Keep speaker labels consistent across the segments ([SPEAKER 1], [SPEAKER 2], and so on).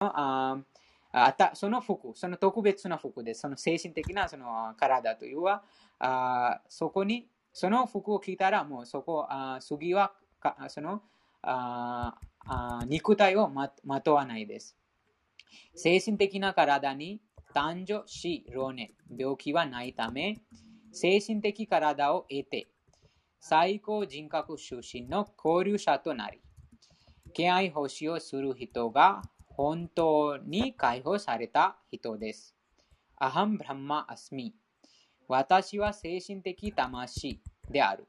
[SPEAKER 1] ああたその服、その特別な服で。その精神的なその体というは、あそこに、その服を着たら、もうそこ、あ次はかそのああ肉体をままとわないです。精神的な体に男女、死、老年、病気はないため、精神的体を得て、最高人格出身の交流者となり、敬愛奉仕をする人が本当に解放された人です。アハン・ブランマ・アスミ。私は精神的魂である。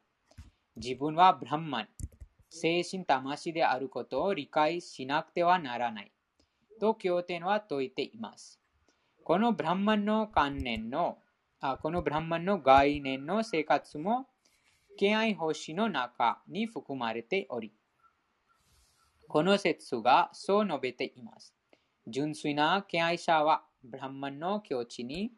[SPEAKER 1] 自分はブランマン、精神魂であることを理解しなくてはならない。と経典は説いています。このブランマンの観念の、あこのブランマンの概念の生活も、敬愛星の中に含まれており、この説がそう述べています。純粋な敬愛者は、ブランマンの境地に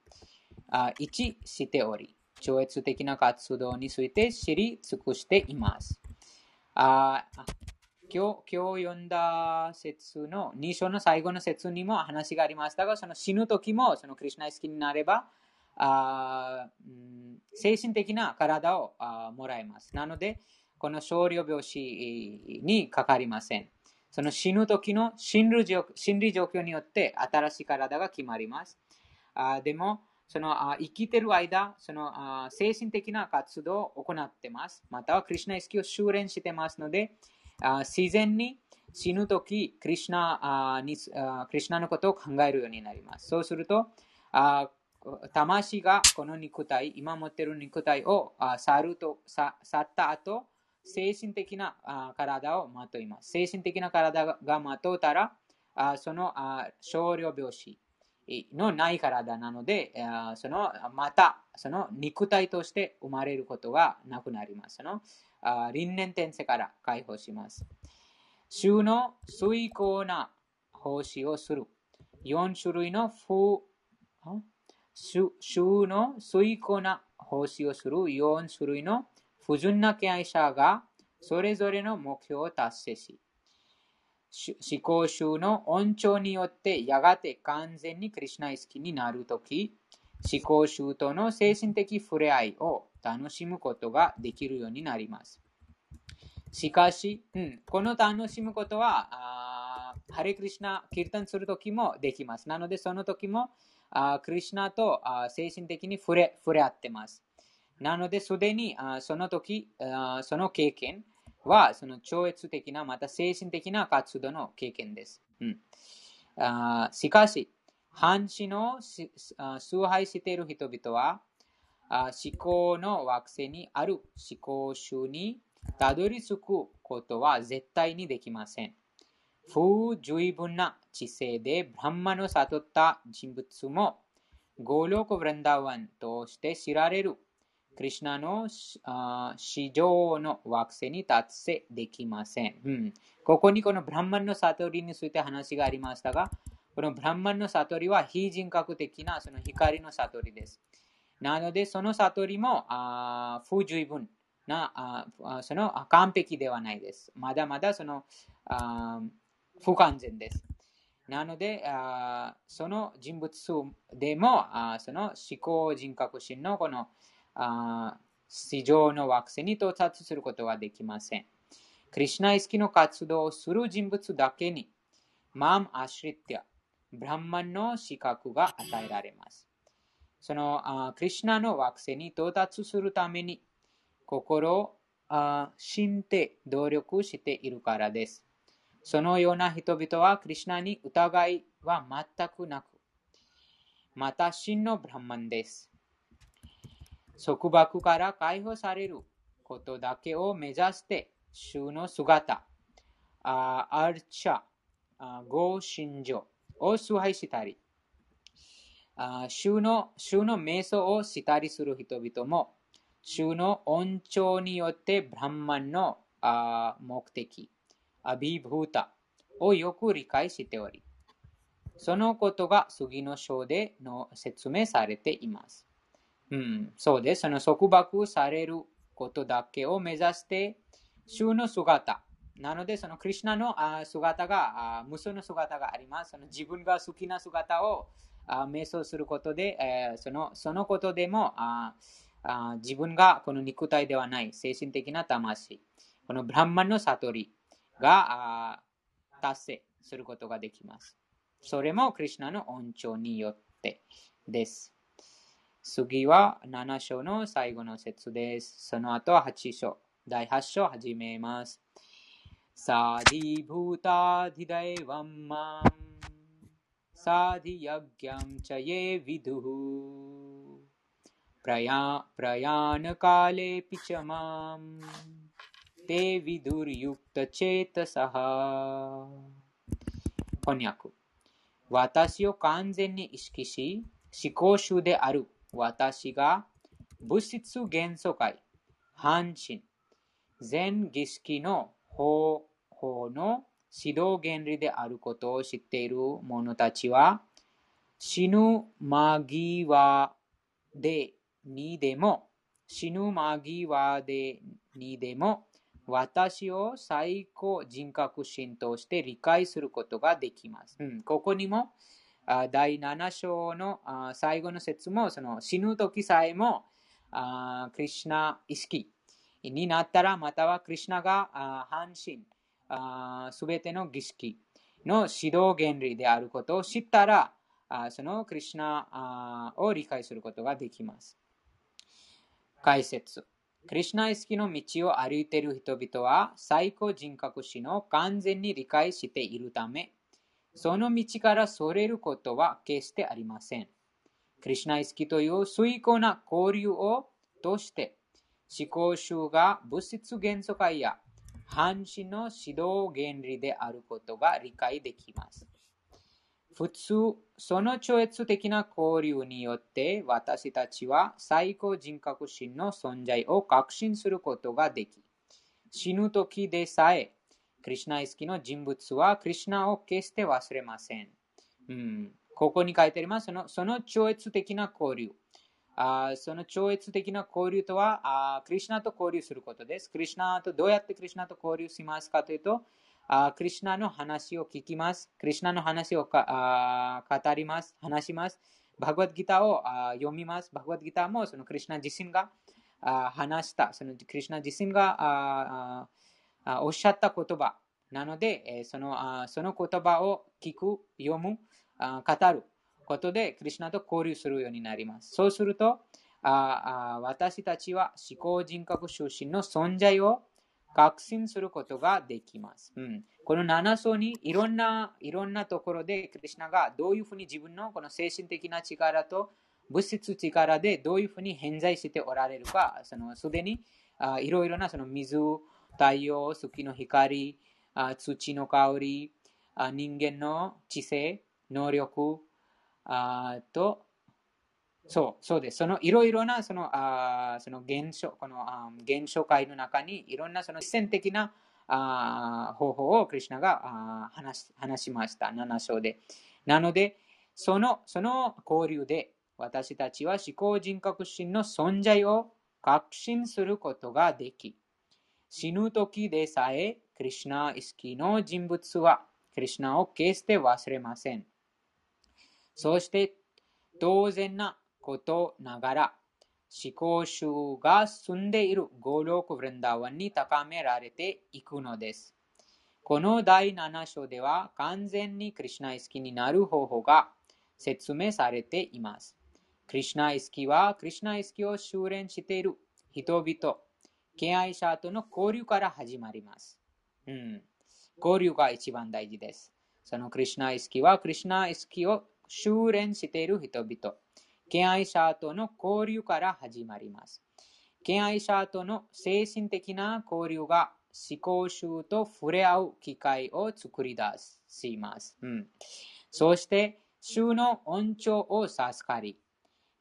[SPEAKER 1] 一致しており、超越的な活動について知り尽くしています。あ今日今日読んだ説の2章の最後の説にも話がありましたが、その死ぬ時もそのクリュナイ好きになれば、あ精神的な体をあもらえます。なので、この少量病死にかかりません。その死ぬ時の心理状況によって新しい体が決まります。あでも、そのあ生きてる間、そのあ精神的な活動を行ってます。またはクリュナ意識を修練してますので、あ自然に死ぬとき、クリュナあにあクリュナのことを考えるようになります。そうすると、あ魂がこの肉体、今持っている肉体をあ去ると去った後、精神的な体をまといます。精神的な体がまとったら、その少量病死のない体なので、そのまたその肉体として生まれることがなくなります。その輪廻転生から解放します。衆の遂行な奉仕をする。4種類の不、衆の遂行な奉仕をする4種類の不純な敬愛者がそれぞれの目標を達成し、思考集の恩寵によってやがて完全にクリュナ意識になるとき、思考集との精神的触れ合いを楽しむことができるようになります。しかし、うん、この楽しむことは、ハレクリシナ、キルタンするときもできます。なので、その時も、あクリシナとあ精神的に触れ触れ合ってます。なので、すでにあその時あ、その経験は、その超越的な、また精神的な活動の経験です。うん、あしかし、半死の崇拝している人々は、思考の惑星にある思考集にたどり着くことは絶対にできません。不十分な知性でブランマの悟った人物も、ゴーロコ・ブランダワンとして知られるクリシナの市場の惑星に達成できません、うん。ここにこのブランマンの悟りについて話がありましたが、このブランマンの悟りは非人格的なその光の悟りです。なので、その悟りもあ不十分なあ、その完璧ではないです。まだまだそのあ不完全です。なので、あその人物数でもあその思考人格心のこのあ市場の惑星に到達することはできません。クリシナ意識の活動をする人物だけに、マーム・アシリティア、ブランマンの資格が与えられます。そのあクリュナの惑星に到達するために心をあ信て努力しているからです。そのような人々はクリュナに疑いは全くなく、また真のブランマンです。束縛から解放されることだけを目指して、衆の姿、アルチャ、ゴーシンジョを崇拝したり、衆の衆の瞑想をしたりする人々も、衆の恩寵によってブランマンの目的、アビーブータをよく理解しており、そのことが次の章での説明されています。うん、そうです。その束縛されることだけを目指して、衆の姿、なので、そのクリュナの姿が、無双の姿があります。その自分が好きな姿を瞑想することで、そのそのことでも自分がこの肉体ではない精神的な魂、このブランマンの悟りが達成することができます。それもクリュナの恩寵によってです。次は7章の最後の説です。その後は8章、第8章始めます。साधिभूताधिदैवं मां साधियज्ञं च ये विदुः प्रया प्रयाणकालेऽपि च मां ते विदुर्युक्तचेतसः 翻訳私を完全に意識し、思考集である 私が物質元素界、半身、全儀式の方法の指導原理であることを知っている者たちは、死ぬ間際でにでも、死ぬ間際でにでも、私を最高人格心として理解することができます。うん、ここにも、第7章の最後の説も、その死ぬ時さえも、クリュナ意識になったら、またはクリュナが半身、すべての儀式の指導原理であることを知ったら、そのクリュナを理解することができます。解説。クリュナ意識の道を歩いている人々は、最高人格史の完全に理解しているため、その道からそれることは決してありません。クリュナ意識という崇高な交流を通して、思考集が物質元素界や半身の指導原理であることが理解できます。普通、その超越的な交流によって私たちは最高人格心の存在を確信することができ、死ぬ時でさえ、クリュナ意識の人物はクリュナを決して忘れません。うん、ここに書いてありますそのその超越的な交流。あその超越的な交流とはあ、クリュナと交流することです。クリュナとどうやってクリュナと交流しますかというと、あクリュナの話を聞きます。クリュナの話をあ語ります。話します。バグワッドギターをあ読みます。バグワッドギターもそのクリュナ自身があ話した、そのクリュナ自身がああおっしゃった言葉なので、そのその言葉を聞く、読む、語ることで、クリュナと交流するようになります。そうすると、私たちは思考人格出身の存在を確信することができます。うん、この7層にいろんないろんなところでクリュナがどういうふうに自分のこの精神的な力と物質力でどういうふうに偏在しておられるか、すでにいろいろなその水、太陽、月の光、あ土の香りあ、人間の知性、能力あと、そう、そうです。そのいろいろなそのあその現象、このあ現象界の中にいろんなその自然的なあ方法をクリュナがあ話話しました。7章で。なので、そのその交流で私たちは思考人格心の存在を確信することができ、死ぬ時でさえ、クリュナ意識の人物はクリュナを決して忘れません。そして当然なことながら、思考集が住んでいるゴロク・ブレンダワンに高められていくのです。この第7章では完全にクリュナ意識になる方法が説明されています。クリュナ意識はクリュナ意識を修練している人々、敬愛者との交流から始まります。うん、交流が一番大事です。そのクリュナ意識はクリュナ意識を修練している人々、敬愛者との交流から始まります。敬愛者との精神的な交流が思考集と触れ合う機会を作り出します。うん、そして、衆の恩寵を授かり、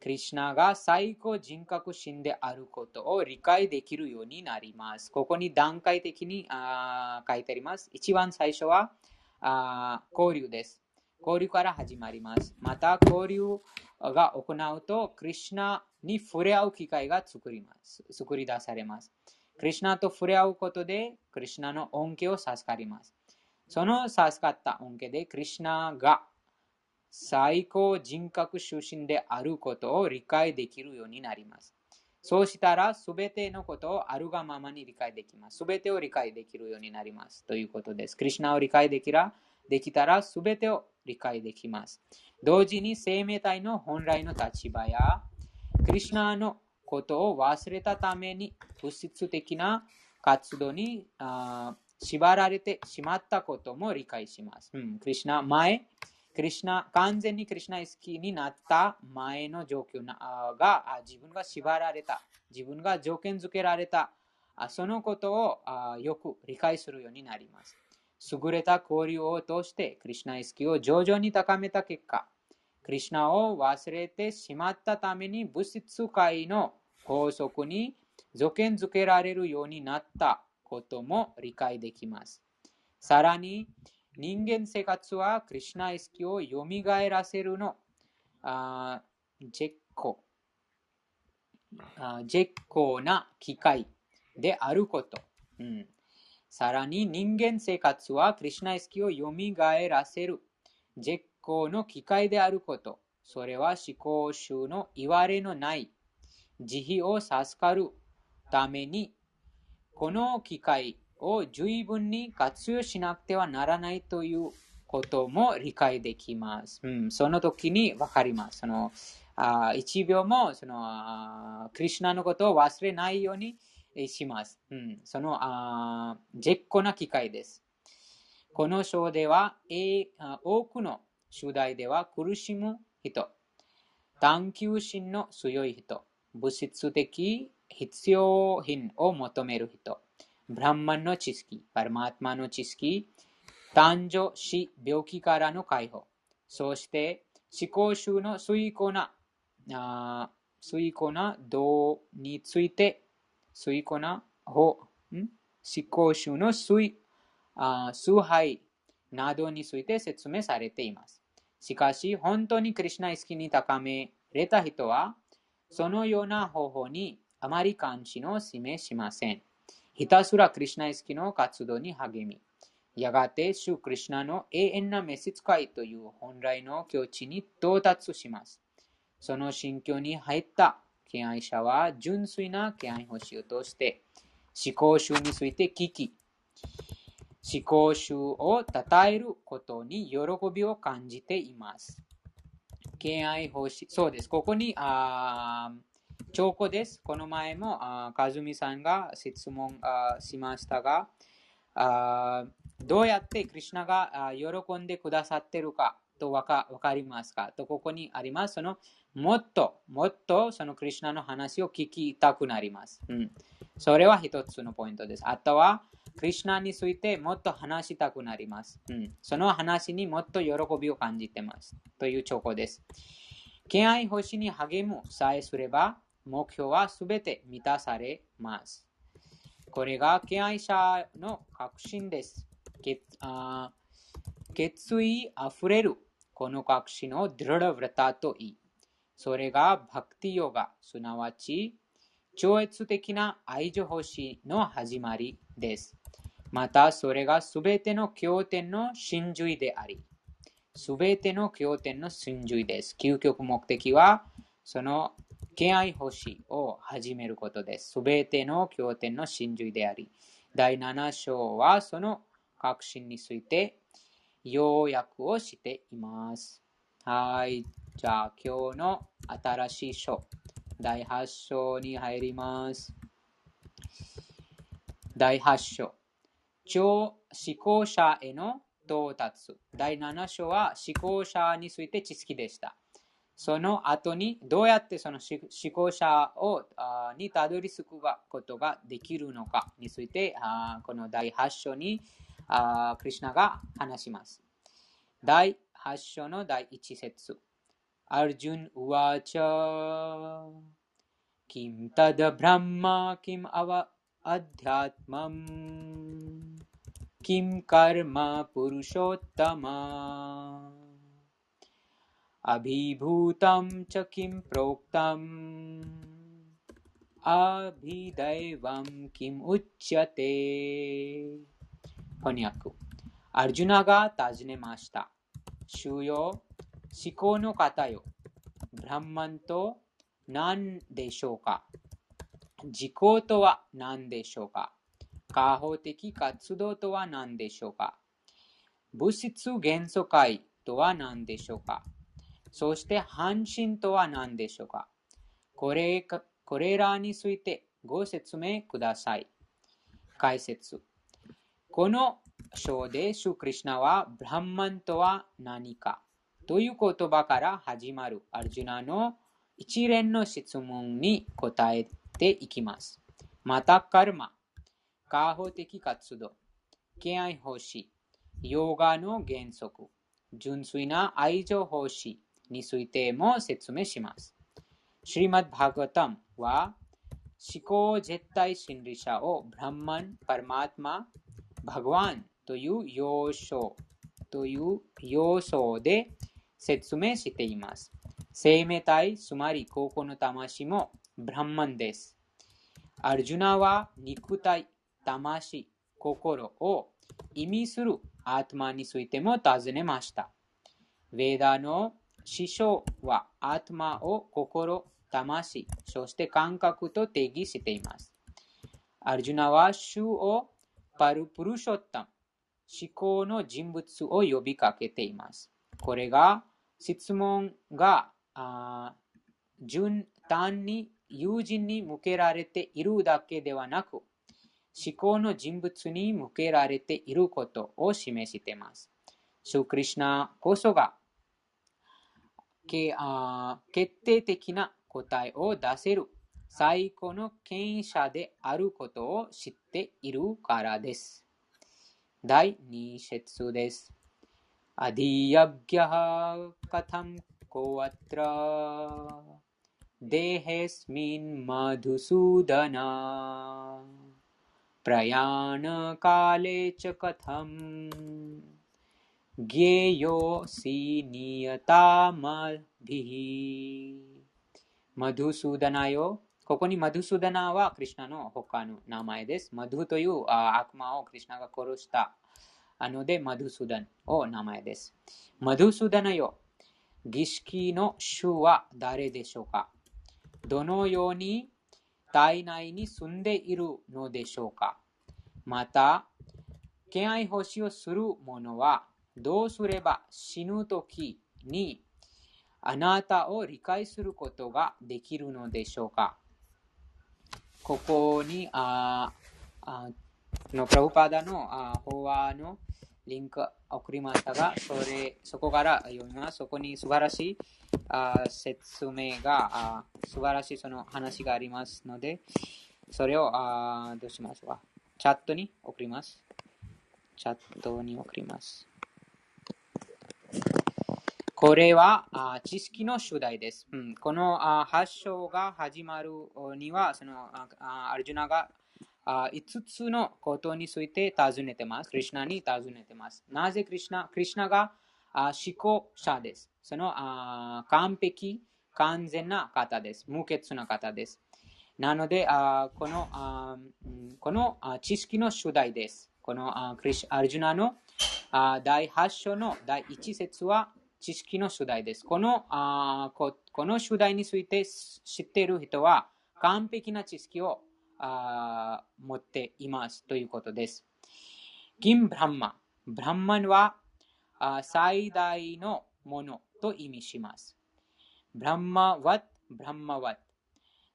[SPEAKER 1] クリュナが最高人格心であることを理解できるようになります。ここに段階的にあ書いてあります。一番最初はあ交流です。交流から始まります。また、交流が行うと、クリュナに触れ合う機会が作ります作り出されます。クリュナと触れ合うことで、クリュナの恩恵を授かります。その授かった恩恵で、クリュナが最高人格出身であることを理解できるようになります。そうしたら、すべてのことをあるがままに理解できます。すべてを理解できるようになります。ということです。クリュナを理解できらできたら、すべてを理解できます。同時に生命体の本来の立場や、クリュナのことを忘れたために物質的な活動に縛られてしまったことも理解します。うん、クリュナ前、クリシナ、完全にクリシナ意識になった前の状況が自分が縛られた、自分が条件付けられた、そのことをよく理解するようになります。優れた交流を通してクリシナ意識を徐々に高めた結果、クリシナを忘れてしまったために物質界の法則に条件付けられるようになったことも理解できます。さらに、人間生活はクリュナ意識を蘇らせるの。ああ絶好絶好な機会であること。うん、さらに人間生活はクリュナ意識を蘇らせる。絶好の機会であること。それは思考集の言われのない。慈悲を授かるためにこの機会を十分に活用しなくてはならないということも理解できます。うん、その時にわかります。そのあ1秒もそのあクリュナのことを忘れないようにします。うん、そのあ絶好な機会です。この章では、え多くの主題では苦しむ人、探求心の強い人、物質的必要品を求める人、ブランマンの知識、パルマートマの知識、誕生、死、病気からの解放、そして思考集の遂行な、あ遂行な道について、遂行な法、思考集の崇拝などについて説明されています。しかし、本当にクリュナ意識に高めれた人は、そのような方法にあまり関心を示しません。ひたすらクリュナイスキの活動に励み、やがて主クリュナの永遠な召使いという本来の境地に到達します。その心境に入った敬愛者は純粋な敬愛欲しを通して思考集について聞き、思考集を称えることに喜びを感じています。敬愛欲し、そうです。ここに、あ兆候です。この前も、あかずみさんが質問あしましたがあ、どうやってクリュナが喜んでくださってるかとわかかりますか？と、ここにあります。そのもっともっとそのクリュナの話を聞きたくなります。うん、それは一つのポイントです。あとは、クリュナについてもっと話したくなります。うん、その話にもっと喜びを感じてます。という兆候です。敬愛星に励むさえすれば、目標はすべて満たされます。これが敬愛者の確信です。決意あふれるこの確信をドラブラタと言い、それがバクティヨガ、すなわち超越的な愛情星の始まりです。また、それがすべての経典の真髄であり、すべての経典の真髄です。究極目的は、その敬愛星を始めることです。すべての経典の真髄であり、第7章はその確信について要約をしています。はい。じゃあ今日の新しい章、第8章に入ります。第8章、超思考者への到達。第7章は思考者について知識でした。その後にどうやってその思考者をにたどり着くことができるのかについてこの第8章にクリュナが話します。第8章の第1節。アルジュン・ウワチャキムタダ・ブランマ・キム・アワ・アディアトマン。キム・カルマ・プルショッタマ अभिभूतं च किं प्रोक्तम् アビダイワンキムウッチャテ翻訳アルジュナが尋ねました。主よ、思考の方よ。ブランマンと何でしょうか自己とは何でしょうか開放的活動とは何でしょうか物質元素界とは何でしょうか そして半身とは何でしょうか？これこれらについてご説明ください。解説。この章でシュクリシナはブランマンとは何か？という言葉から始まる。アルジュナの一連の質問に答えていきます。また、カルマ、開放的活動、敬愛奉仕、ヨガの原則、純粋な愛情奉仕。についても説明します。シリマッバーガタムは思考絶対心理者をブランマン、パルマーマ、バグワンという要素という要素で説明しています。生命体、つまり高校の魂もブランマンです。アルジュナは肉体、魂、心を意味するアートマンについても尋ねました。ヴェーダの師匠はアートマを心、魂、そして感覚と定義しています。アルジュナは主をパルプルショッタム、思考の人物を呼びかけています。これが質問が順単に友人に向けられているだけではなく、思考の人物に向けられていることを示しています。シュクリシナこそがけあ決定的な答えを出せる最高の権威者であることを知っているからです。第2節です。アディヤギャカタムコワトラデヘスミンマドスダナプラヤナカレチカタムよ。ここにマドゥスダナはクリュナの他の名前です。マドゥという悪魔をクリュナが殺したので、マドゥスダンを名前です。マドゥスダナよ。儀式の主は誰でしょうか？どのように体内に住んでいるのでしょうか？また、敬愛奉仕をする者はどうすれば死ぬ時にあなたを理解することができるのでしょうか？ここにああのプラブパダのあ法話のリンク送りましたが、それ、そこから読みます。そこに素晴らしいあ説明が、あ素晴らしいその話がありますので、それをあどうしますか？チャットに送ります。チャットに送ります。これはあ知識の主題です。うん、このあ発祥が始まるには、そのあアルジュナがあ5つのことについて尋ねてます。クリュナに尋ねてます。なぜクリュナ？クリュナがあ思考者です。そのあ完璧、完全な方です。無欠な方です。なので、あこのあこのあ知識の主題です。このあクリシアルジュナのあ第8章の第1節は知識の主題です。このこの主題について知っている人は完璧な知識をあ持っていますということです。キンブランマ。ブランマンはあ最大のものと意味します。ブランマワッ、ブランマワッ。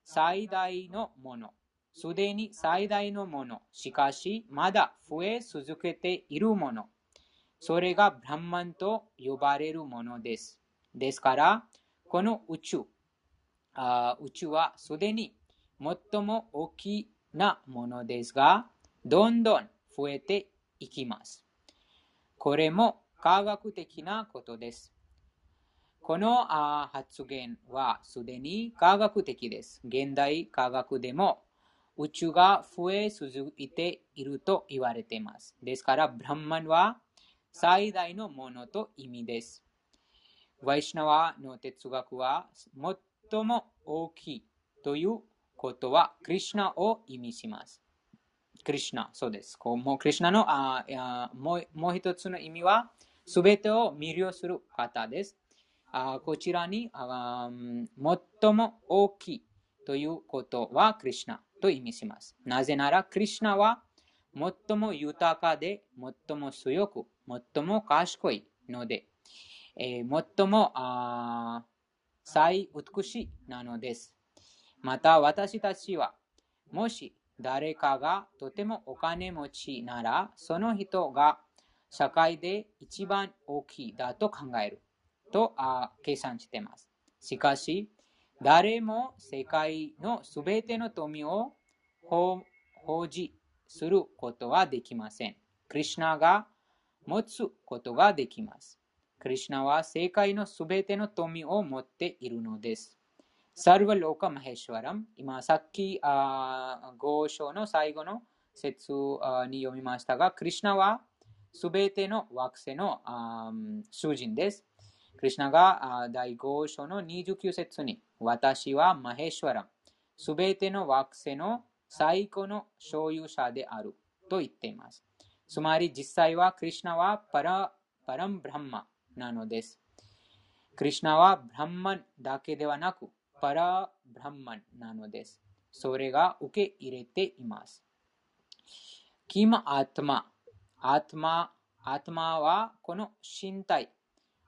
[SPEAKER 1] 最大のもの。すでに最大のもの。しかし、まだ増え続けているもの。それがブランマンと呼ばれるものです。ですから、この宇宙、あ宇宙はすでに最も大きなものですが、どんどん増えていきます。これも科学的なことです。この発言はすでに科学的です。現代科学でも宇宙が増え続いていると言われています。ですから、ブランマンは最大のものと意味です。ワイシナワの哲学は最も大きいということは、クリシナを意味します。クリシナ、そうです。こうもうクリシナのああもうもう一つの意味は、すべてを魅了する方です。あこちらにあ最も大きいということはクリシナと意味します。なぜなら、クリシナは最も豊かで、最も強く、最も賢いので、えー、最もあ最美しいなのです。また私たちは、もし誰かがとてもお金持ちなら、その人が社会で一番大きいだと考えるとあ計算しています。しかし、誰も世界のすべての富を保持することはできません。クリシナが持つことができます。クリシナは世界のすべての富を持っているのです。サルバローカ・マヘシュワラム。今さっき5章の最後の説に読みましたが、クリシナはすべての惑星の主人です。クリシナが第5章の29節に、私はマヘシュワラム、すべての惑星の最高の所有者であると言っています。つまり実際はクリシナはパラパランブランマなのです。クリシナはブランマンだけではなく、パラブランマンなのです。それが受け入れています。キマアトマアトマ、アトマはこの身体。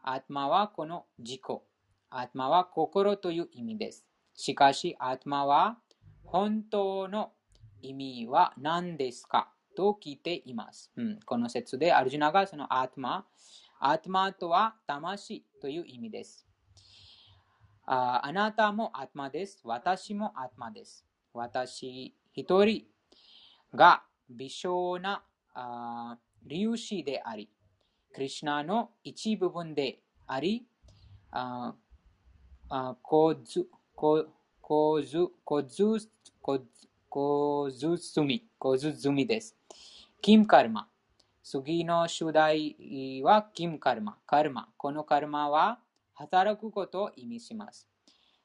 [SPEAKER 1] アトマはこの自己。アトマは心という意味です。しかし、アトマは本当の意味は何ですかと聞いています。うん、この説でアルジュナがそのアートマ、アートマとは魂という意味です。ああなたもアートマです。私もアートマです。私一人が微小なあ粒子であり、クリュナの一部分であり、ああ構図構図構図構図済み構図済みです。キムカルマ次の主題はキムカルマ。カルマ。このカルマは働くことを意味します。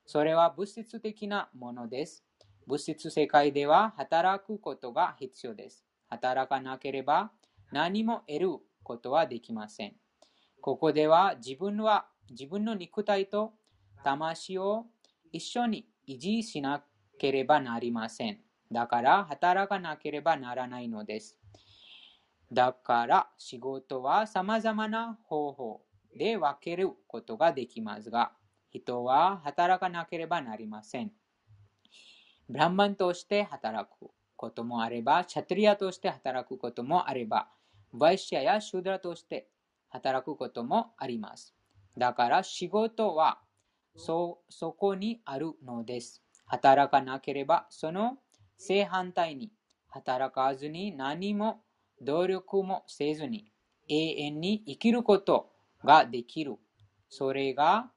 [SPEAKER 1] それは物質的なものです。物質世界では働くことが必要です。働かなければ何も得ることはできません。ここでは自分は自分の肉体と魂を一緒に維持しなければなりません。だから働かなければならないのです。だから仕事は様々な方法で分けることができますが、人は働かなければなりません。ブランマンとして働くこともあれば、チャトリアとして働くこともあれば、ワイシャやシュドラとして働くこともあります。だから仕事はそそこにあるのです。働かなければその正反対に働かずに何も努力もせずに永遠に生きることができる。それが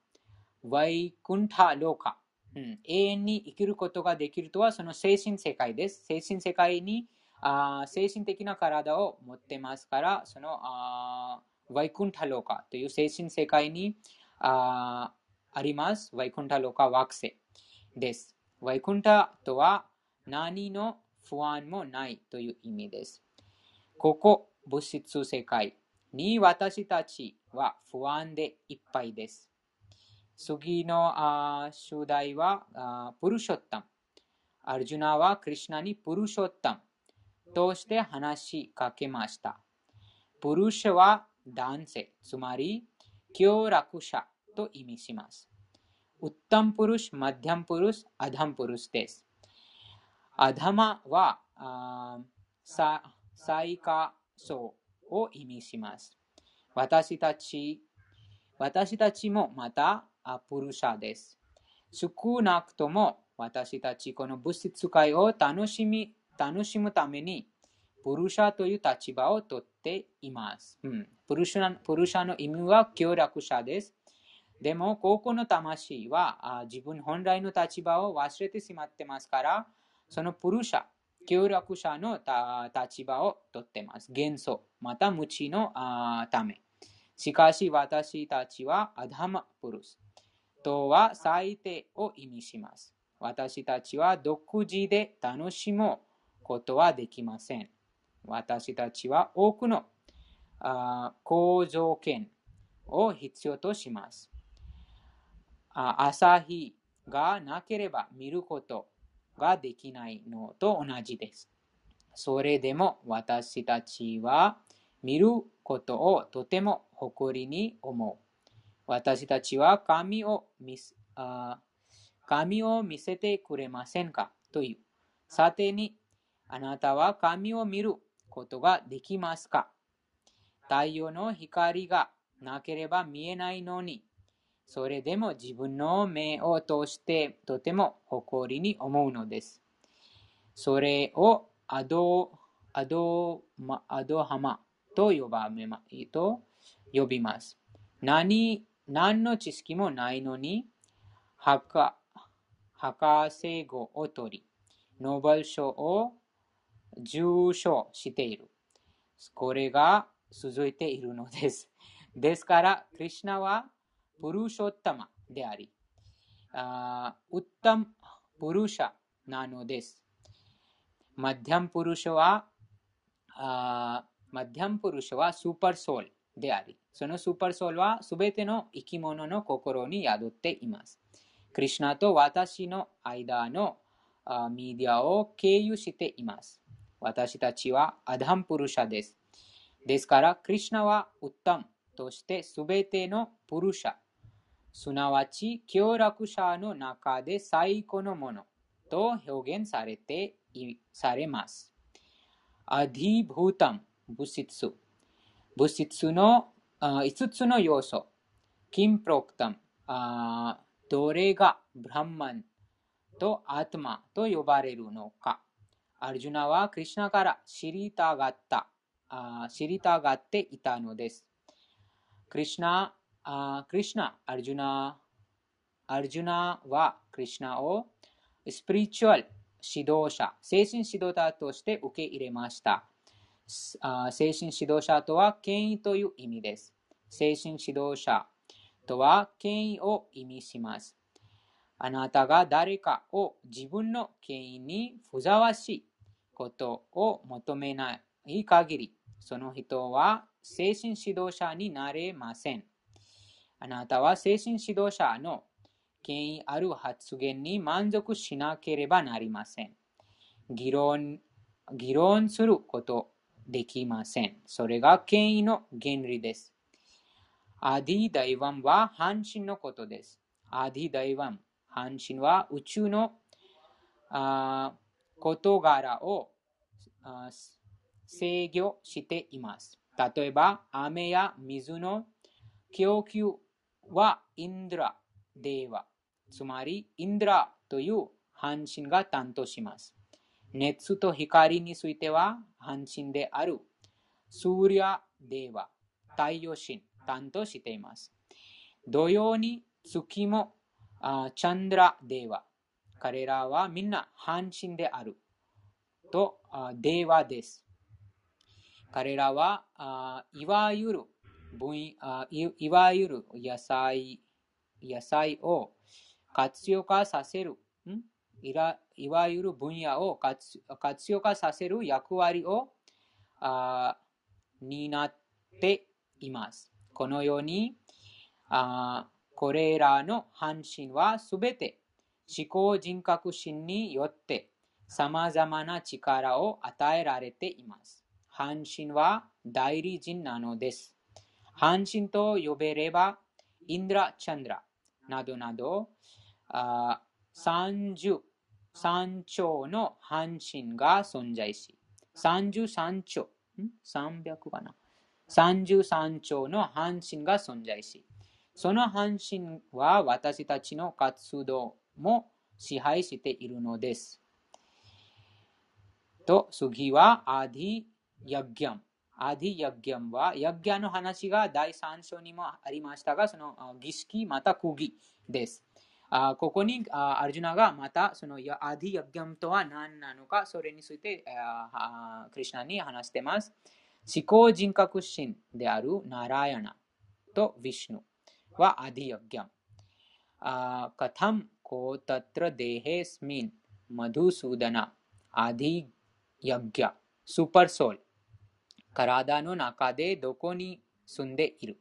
[SPEAKER 1] ワイクンタローカ、うん。永遠に生きることができるとはその精神世界です。精神世界にあ精神的な体を持ってますから、そのあワイクンタローカという精神世界にああります。ワイクンタローカ惑星です。ワイクンタとは何の不安もないという意味です。ここ物質世界に私たちは不安でいっぱいです。次のあ主題はあプルショッタム。アルジュナはクリュナにプルショッタムとして話しかけました。プルシャは男性、つまり、強楽者と意味します。ウッタンプルシ、マディャンプルシ、アダンプルシです。アダマは最下層を意味します。私たち、私たちもまたプルシャです。少なくとも私たちこの物質界を楽しみ楽しむために、プルシャという立場をとっています。うん、プルシャプルシャの意味は協力者です。でも、高校の魂はあ自分本来の立場を忘れてしまってますから、そのプルシャ、協力者の立場をとってます。元素、また無知のあため。しかし私たちはアダマプルスとは最低を意味します。私たちは独自で楽しむことはできません。私たちは多くの好条件を必要とします。朝日がなければ見ることができないのと同じです。それでも私たちは見ることをとても誇りに思う。私たちは神を見あ神を見せてくれませんか？という。さてに、あなたは神を見ることができますか？太陽の光がなければ見えないのに、それでも自分の目を通してとても誇りに思うのです。それをアド、アド、アドハマと呼ばめま、と呼びます。何、何の知識もないのに、博士号を取り、ノーベル賞を受賞している。これが続いているのです。ですから、クリュナはプルショッタマであり、あウッタムプルシャなのです。マディャンプルシャは、マディャンプルシャはスーパーソウルであり、そのスーパーソウルはすべての生き物の心に宿っています。クリュナと私の間のメディアを経由しています。私たちはアダンプルシャです。ですから、クリュナはウッタムとしてすべてのプルシャすなわち、協力者の中で最高のものと表現されてされます。アディブータム、物質。物質の5つの要素。キンプロクタム、どれがブランマンとアトマと呼ばれるのか。アルジュナはクリュナから知りたがった、知りたがっていたのです。クリュナあクリシナ、アルジュナ、アルジュナはクリシナをスピリチュアル指導者、精神指導者として受け入れました。あ精神指導者とは権威という意味です。精神指導者とは権威を意味します。あなたが誰かを自分の権威にふざわしいことを求めない限り、その人は精神指導者になれません。あなたは精神指導者の権威ある発言に満足しなければなりません。議論、議論することできません。それが権威の原理です。アディダイワンは半身のことです。アディダイワン、半身は宇宙のあ事柄を制御しています。例えば、雨や水の供給はインドラ、デーワ。つまり、インドラという半身が担当します。熱と光については、半身であるスーリア・デーワ、太陽神、担当しています。同様に月もチャンドラ・デーワ。彼らはみんな半身である。と、デーワです。彼らはいわゆる分あいいわゆる野菜野菜を活用化させるん？いらいわゆる分野を活用化させる役割をあ担っています。このようにあこれらの半身はすべて思考人格心によって様々な力を与えられています。半身は代理人なのです。半身と呼べれば、インドラ・チャンドラなどなど、30、3兆の半身が存在し、33兆、300かな ?33 兆の半身が存在し、その半身は私たちの活動も支配しているのです。と、次はアディ・ヤギャン。アディヤギャンは、ヤギャの話が第3章にもありましたが、その儀式また釘です。あここにあアルジュナがまたそのアディヤギャンとは何なのか、それについてあクリュナに話しています。思考人格心であるナラヤナとヴィシュヌはアディヤギャン。あカタムコタトラデヘスミンマドゥスウダナアディヤギャスーパーソール体の中でどこに住んでいる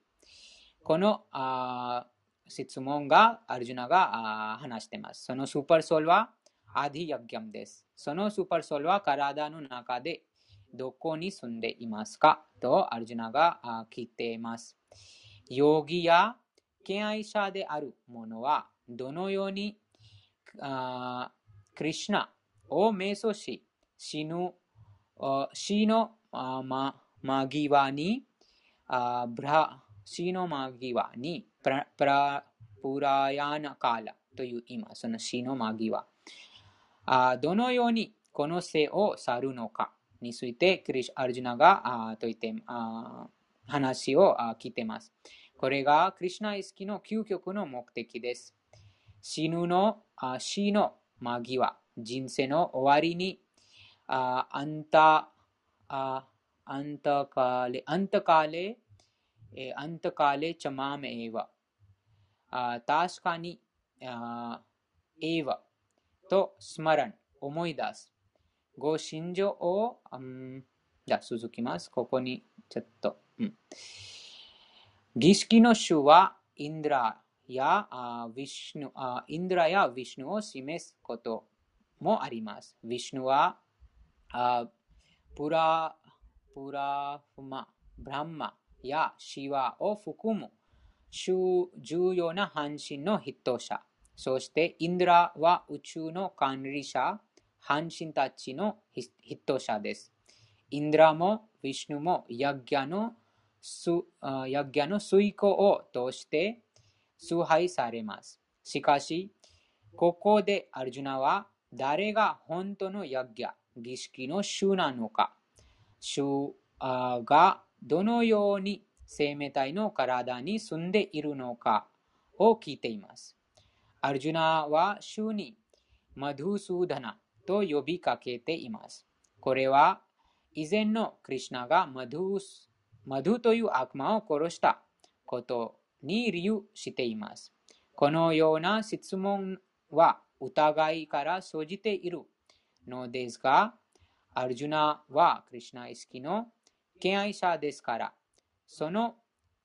[SPEAKER 1] このあ質問がアルジュナが話しています。そのスーパーソウルはアディヤギャムです。そのスーパーソウルは体の中でどこに住んでいますか？とアルジュナが聞いています。容疑や敬愛者である者はどのようにあクリシナを瞑想し死ぬ死のま間際にブラ死の間際にプラプラプラヤナカーラという今その死の間際あどのようにこの性を去るのかについてクリシアルジュナがあと言ってあ話をあ聞いてます。これがクリシナ意識の究極の目的です。死ぬのあ死の間際、人生の終わりにああんたあアンタカレ、アンタカレ、アンタカレチャマメエヴァ。確かに、エヴァとスマラン、思い出す。ご信条を、うん、じゃ続きます。ここに、ちょっと。うん、儀式の種は、インドラやあヴィシュヌあインドラやヴィシュヌを示すこともあります。ヴィシュヌはあプラプラフマ、ブランマやシワを含む重要な半身の筆頭者。そしてインドラは宇宙の管理者、半身たちの筆頭者です。インドラもヴィシュヌもヤギャのヤギャの遂行を通して崇拝されます。しかし、ここでアルジュナは誰が本当のヤギャ、儀式の主なのか、主がどのように生命体の体に住んでいるのかを聞いています。アルジュナは主にマドゥスーダナと呼びかけています。これは以前のクリュナがマドゥスマドゥという悪魔を殺したことに理由しています。このような質問は疑いから生じているのですが、アルジュナはクリュナ意識の敬愛者ですから、その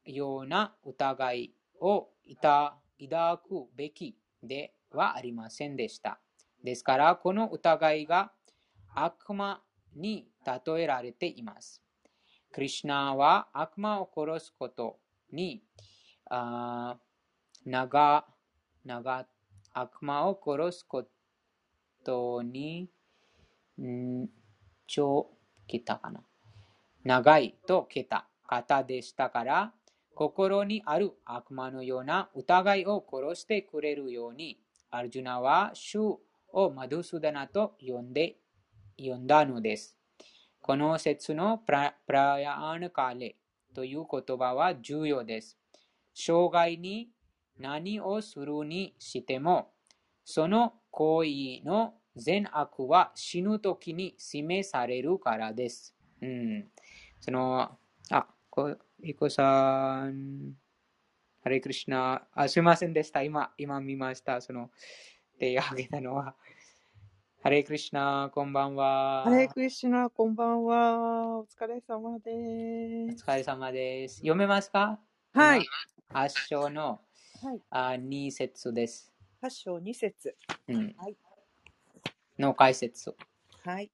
[SPEAKER 1] ような疑いをいた抱くべきではありませんでした。ですから、この疑いが悪魔に例えられています。クリュナは悪魔を殺すことに、あ長、長、悪魔を殺すことに、ちょ、来たかな。長いと桁、型でしたから、心にある悪魔のような疑いを殺してくれるように、アルジュナは主をマドゥスダナと呼んで、呼んだのです。この説のプラプラヤーナカレという言葉は重要です。生涯に何をするにしても、その行為の善悪は死ぬ時に示されるからです。うん。その、あ、こ、いこさん、ハレクリシナ、あ、すみませんでした。今、今見ました。その、手を挙げたのは。ハレクリシナ、こんばんは。
[SPEAKER 2] ハレクリシナ、こんばんは。お疲れ様で
[SPEAKER 1] す。お疲れ様です。読めますか？
[SPEAKER 2] はい。
[SPEAKER 1] 発祥の、はい、あ2節です。
[SPEAKER 2] 発祥2節。
[SPEAKER 1] うん。はい。の解説。
[SPEAKER 2] はい。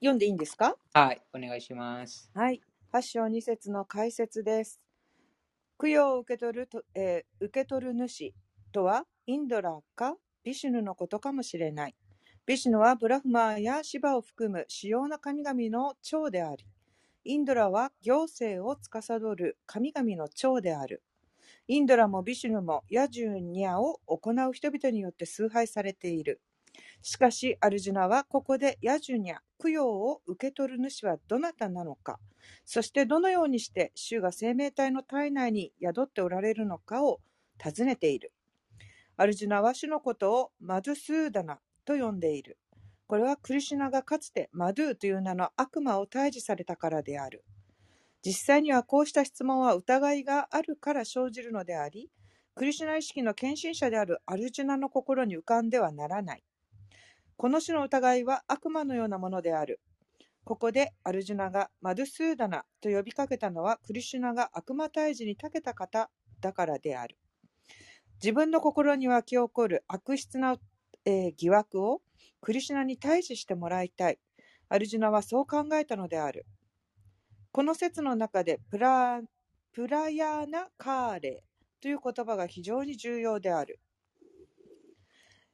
[SPEAKER 2] 読んでいいんですか？
[SPEAKER 1] はい、お願いします。
[SPEAKER 2] はい。八章二節の解説です。供養を受け取ると、えー、受け取る主とは、インドラかビシュヌのことかもしれない。ビシュヌはブラフマーやシバを含む主要な神々の長であり、インドラは行政を司る神々の長である。インドラもビシュヌもヤジュニャを行う人々によって崇拝されている。しかし、アルジュナはここでヤジュニャ、供養を受け取る主はどなたなのか、そしてどのようにして主が生命体の体内に宿っておられるのかを尋ねている。アルジュナは主のことをマドゥスーダナと呼んでいる。これはクリシュナがかつてマドゥという名の悪魔を退治されたからである。実際にはこうした質問は疑いがあるから生じるのであり、クリシュナ意識の献身者であるアルジュナの心に浮かんではならない。この種の疑いは悪魔のようなものである。ここでアルジュナがマドゥスーダナと呼びかけたのはクリシュナが悪魔退治に長けた方だからである。自分の心に湧き起こる悪質な、えー疑惑をクリシュナに対峙してもらいたい。アルジュナはそう考えたのである。この説の中でプラプラヤーナ・カーレという言葉が非常に重要である。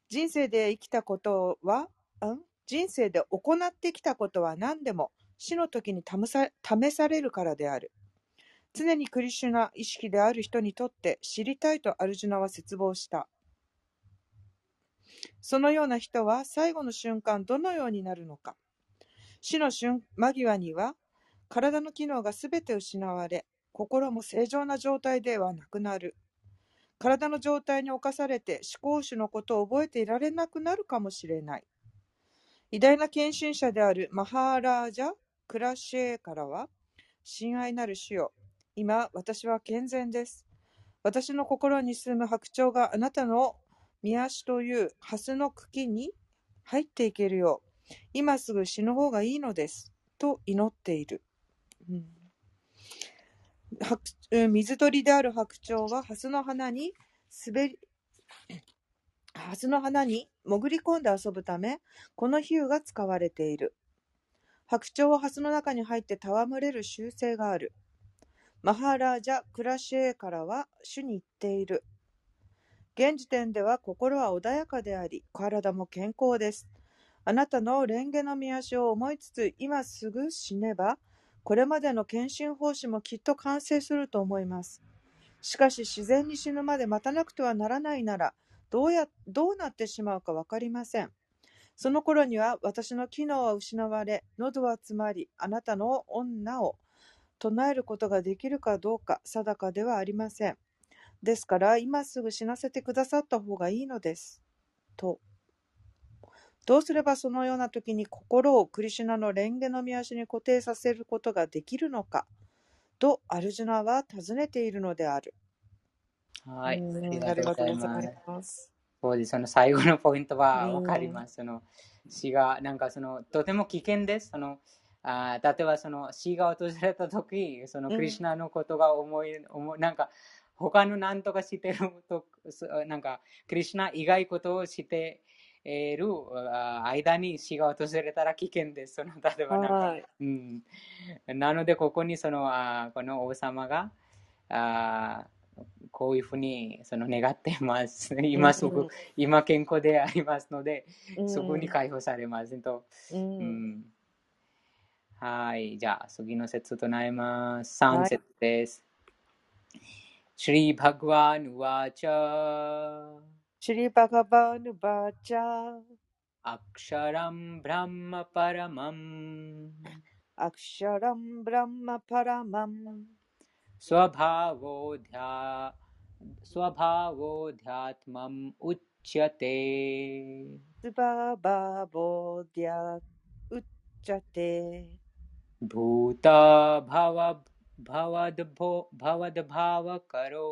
[SPEAKER 2] 人生で生きたことは、ん？人生で行ってきたことは何でも死の時に試さ試されるからである。常にクリシュナ意識である人にとって知りたいとアルジュナは絶望した。そのような人は最後の瞬間どのようになるのか。死の瞬間際には体の機能がすべて失われ、心も正常な状態ではなくなる。体の状態に侵されて思考主のことを覚えていられなくなるかもしれない。偉大な献身者であるマハーラージャ・クラシェーからは、親愛なる主よ、今私は健全です。私の心に住む白鳥があなたの宮足というハスの茎に入っていけるよう、今すぐ死ぬ方がいいのです。と祈っている。白水鳥である白鳥はハスの花に滑り、ハスの花に潜り込んで遊ぶため、この比喩が使われている。白鳥はハスの中に入って戯れる習性がある。マハラージャ・クラシェーからは主に言っている。現時点では心は穏やかであり、体も健康です。あなたの蓮華の見足を思いつつ、今すぐ死ねば、これまでの献身奉仕もきっと完成すると思います。しかし自然に死ぬまで待たなくてはならないなら、どうや、どうなってしまうかわかりません。その頃には私の機能は失われ、喉は詰まり、あなたの女を唱えることができるかどうか定かではありません。ですから、今すぐ死なせてくださった方がいいのです。と。どうすればそのような時に心をクリシュナの蓮華の見足に固定させることができるのかとアルジュナは尋ねているのである。
[SPEAKER 1] はい。
[SPEAKER 2] うん
[SPEAKER 1] ありがとうございます。そうです。その最後のポイントは
[SPEAKER 2] うん
[SPEAKER 1] わかります。その死が、なんかその、とても危険です。そのあー例えばその死が訪れた時、その
[SPEAKER 2] うん
[SPEAKER 1] クリシュナのことが思い、思いなんか他の何とかしてると、そなんかクリシュナ以外ことをしている間に死が訪れたら危険です。その例えばなんか
[SPEAKER 2] はい。
[SPEAKER 1] うん、なので、ここにそのあーこの王様があーこういうふうにその願っています。今すぐ、今健康でありますので、
[SPEAKER 2] うん
[SPEAKER 1] そこに解放されますと。
[SPEAKER 2] う
[SPEAKER 1] うんんはい、じゃあ次の説となります。3節です。シリバグ
[SPEAKER 2] श्री भगवान बाचा अक्षरं ब्रह्म परमम् अक्षरं ब्रह्म परमम्
[SPEAKER 1] स्वभावोऽध्या स्वभावोऽध्यात्मम् उच्यते
[SPEAKER 2] स्वभावोऽध्या उच्यते भूता भव भवद भो
[SPEAKER 1] भवद भाव करो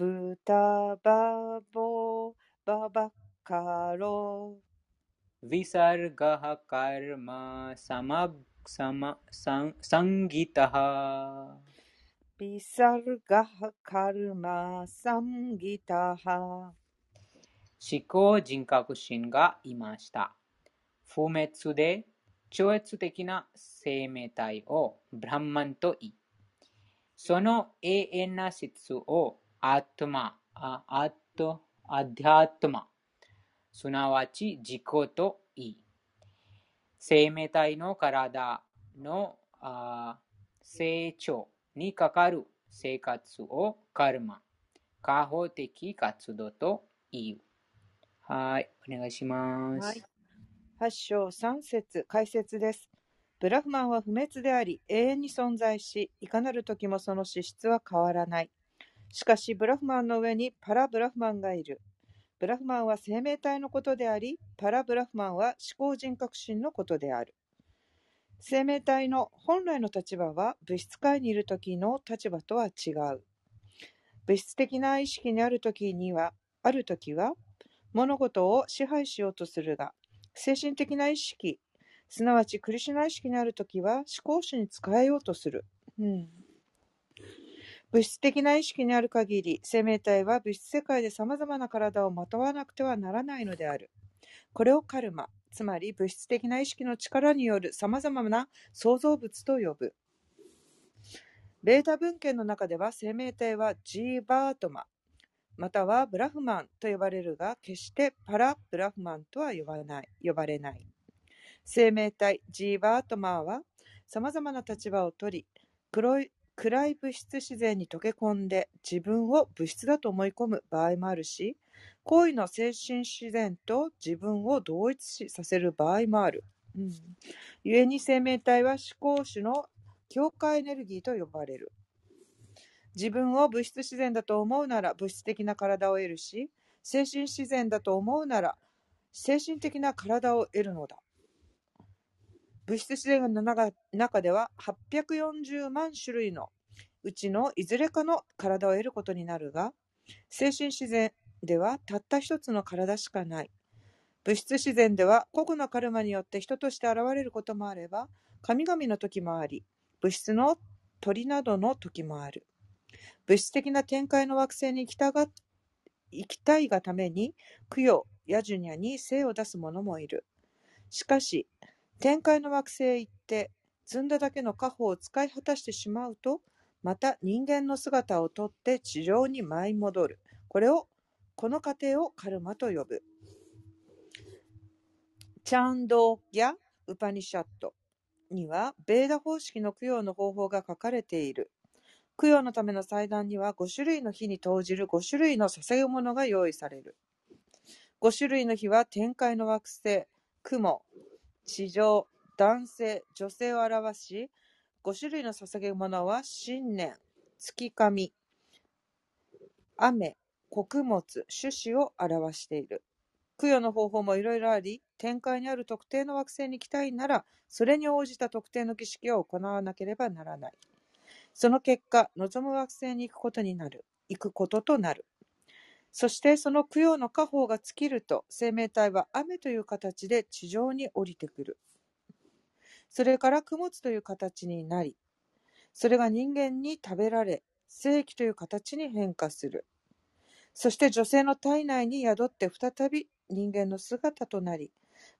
[SPEAKER 2] ブタバボババカロ
[SPEAKER 1] विसर्गः कर्म समग् सम सं- संगितः
[SPEAKER 2] ビサルガハカルマサンギタハ
[SPEAKER 1] 思考人格心がいました。不滅で超越的な生命体をブランマンと言い、その永遠な質を アットマ、アット、アディアットマ、すなわち自己と言い、生命体の体のあ成長にかかる生活をカルマ、過保的活動と言う。はい、お願いします。
[SPEAKER 2] はい八章三節解説ですブラフマンは不滅であり永遠に存在しいかなる時もその資質は変わらないしかしブラフマンの上にパラブラフマンがいるブラフマンは生命体のことでありパラブラフマンは思考人格心のことである生命体の本来の立場は物質界にいる時の立場とは違う。物質的な意識にある時には、ある時は物事を支配しようとするが、精神的な意識、すなわちクリシュナ意識にある時は思考主に仕えようとする。うん物質的な意識にある限り、生命体は物質世界で様々な体をまとわなくてはならないのである。これをカルマ、つまり物質的な意識の力による様々な創造物と呼ぶ。ベータ文献の中では生命体はジーバートマ、またはブラフマンと呼ばれるが、決してパラ・ブラフマンとは呼ばない呼ばれない。生命体ジーバートマーは様々な立場をとり、黒い暗い物質自然に溶け込んで自分を物質だと思い込む場合もあるし、行為の精神自然と自分を同一視させる場合もある。うん、故に生命体は思考主の境界エネルギーと呼ばれる。自分を物質自然だと思うなら物質的な体を得るし、精神自然だと思うなら精神的な体を得るのだ。物質自然の中では840万種類のうちのいずれかの体を得ることになるが、精神自然ではたった一つの体しかない。物質自然では個々のカルマによって人として現れることもあれば、神々の時もあり、物質の鳥などの時もある。物質的な展開の惑星に行きたが行きたいがために、供養、ヤジュニャに精を出す者もいる。しかし、天界の惑星へ行って、積んだだけの家宝を使い果たしてしまうと、また人間の姿をとって地上に舞い戻る。これを、この過程をカルマと呼ぶ。チャンドーギャ・ウパニシャットには、ベーダ方式の供養の方法が書かれている。供養のための祭壇には5種類の火に投じる5種類の捧げ物が用意される。5種類の火は天界の惑星、雲、地上、男性、女性を表し、5種類の捧げ物は新年、月神、雨、穀物、種子を表している。供養の方法もいろいろあり、天界にある特定の惑星に行きたいなら、それに応じた特定の儀式を行わなければならない。その結果、望む惑星に行くことになる。行くこととなる。そしてその供養の家宝が尽きると、生命体は雨という形で地上に降りてくる。それから供物という形になり、それが人間に食べられ、正規という形に変化する。そして女性の体内に宿って再び人間の姿となり、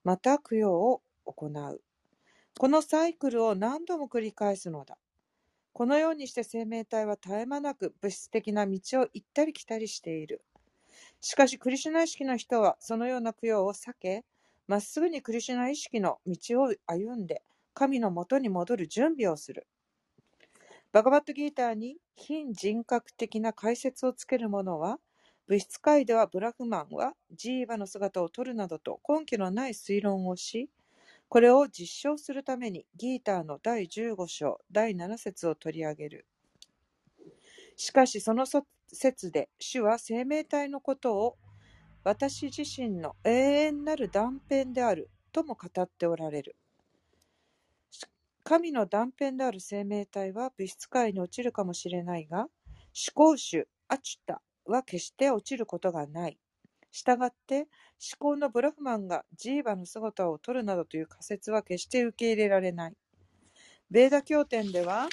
[SPEAKER 2] また供養を行う。このサイクルを何度も繰り返すのだ。このようにして生命体は絶え間なく物質的な道を行ったり来たりしている。しかし、クリシュナ意識の人はそのような供養を避け、まっすぐにクリシュナ意識の道を歩んで、神のもとに戻る準備をする。バガバットギーターに非人格的な解説をつける者は、物質界ではブラフマンはジーバの姿を取るなどと根拠のない推論をし、これを実証するためにギーターの第15章第7節を取り上げる。しかしその説で主は生命体のことを私自身の永遠なる断片であるとも語っておられる。神の断片である生命体は物質界に落ちるかもしれないが、思考主、アチュタは決して落ちることがない。したがって、思考のブラフマンがジーバの姿を取るなどという仮説は決して受け入れられない。ベーダ経典では、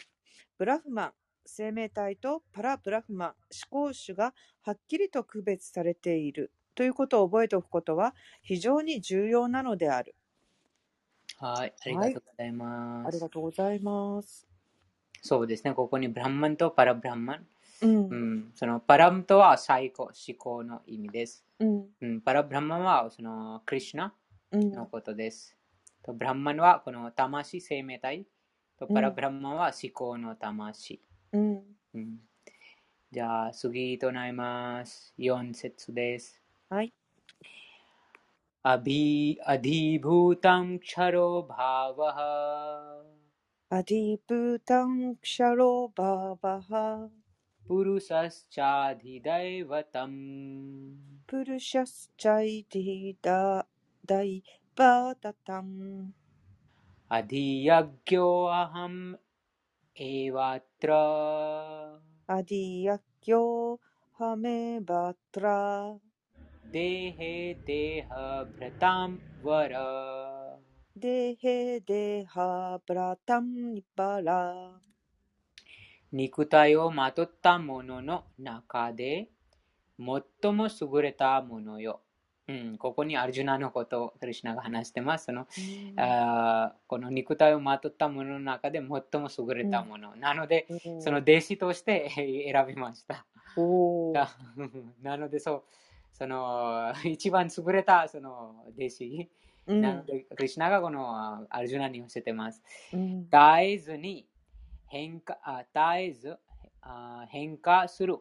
[SPEAKER 2] ブラフマン、生命体とパラブラフマン、思考主がはっきりと区別されているということを覚えておくことは非常に重要なのである。
[SPEAKER 1] はい、ありがとうございます。
[SPEAKER 2] ありがとうございます。
[SPEAKER 1] そうですね、ここにブランマンとパラブランマン。
[SPEAKER 2] うん
[SPEAKER 1] う。ん、そのパラムとは最高、思考の意味です。
[SPEAKER 2] うん。
[SPEAKER 1] うん、パラブランマンはそのクリシュナ
[SPEAKER 2] うん。
[SPEAKER 1] のことです。とブランマンはこの魂、生命体。とパラブランマンは思考の魂。
[SPEAKER 2] うん。
[SPEAKER 1] うん、じゃあ次となります。4節です。
[SPEAKER 2] はい。
[SPEAKER 1] アビアディブータンチエワトラ
[SPEAKER 2] アディヤギョハメバトラ
[SPEAKER 1] デヘデハブラタムワラ
[SPEAKER 2] デヘデハブラタムニ
[SPEAKER 1] 肉体をまとったものの中で最も優れたものよ。うん、ここにアルジュナのことをクリシナが話してます。そのあーこの肉体をまとったものの中で最も優れたもの。なので、その弟子として選びました。なので、そう、その一番優れたその弟子。
[SPEAKER 2] うん
[SPEAKER 1] なので、クリシナがこのあアルジュナに教えてます。
[SPEAKER 2] うん
[SPEAKER 1] 絶えずに変化、あ絶えずあ変化する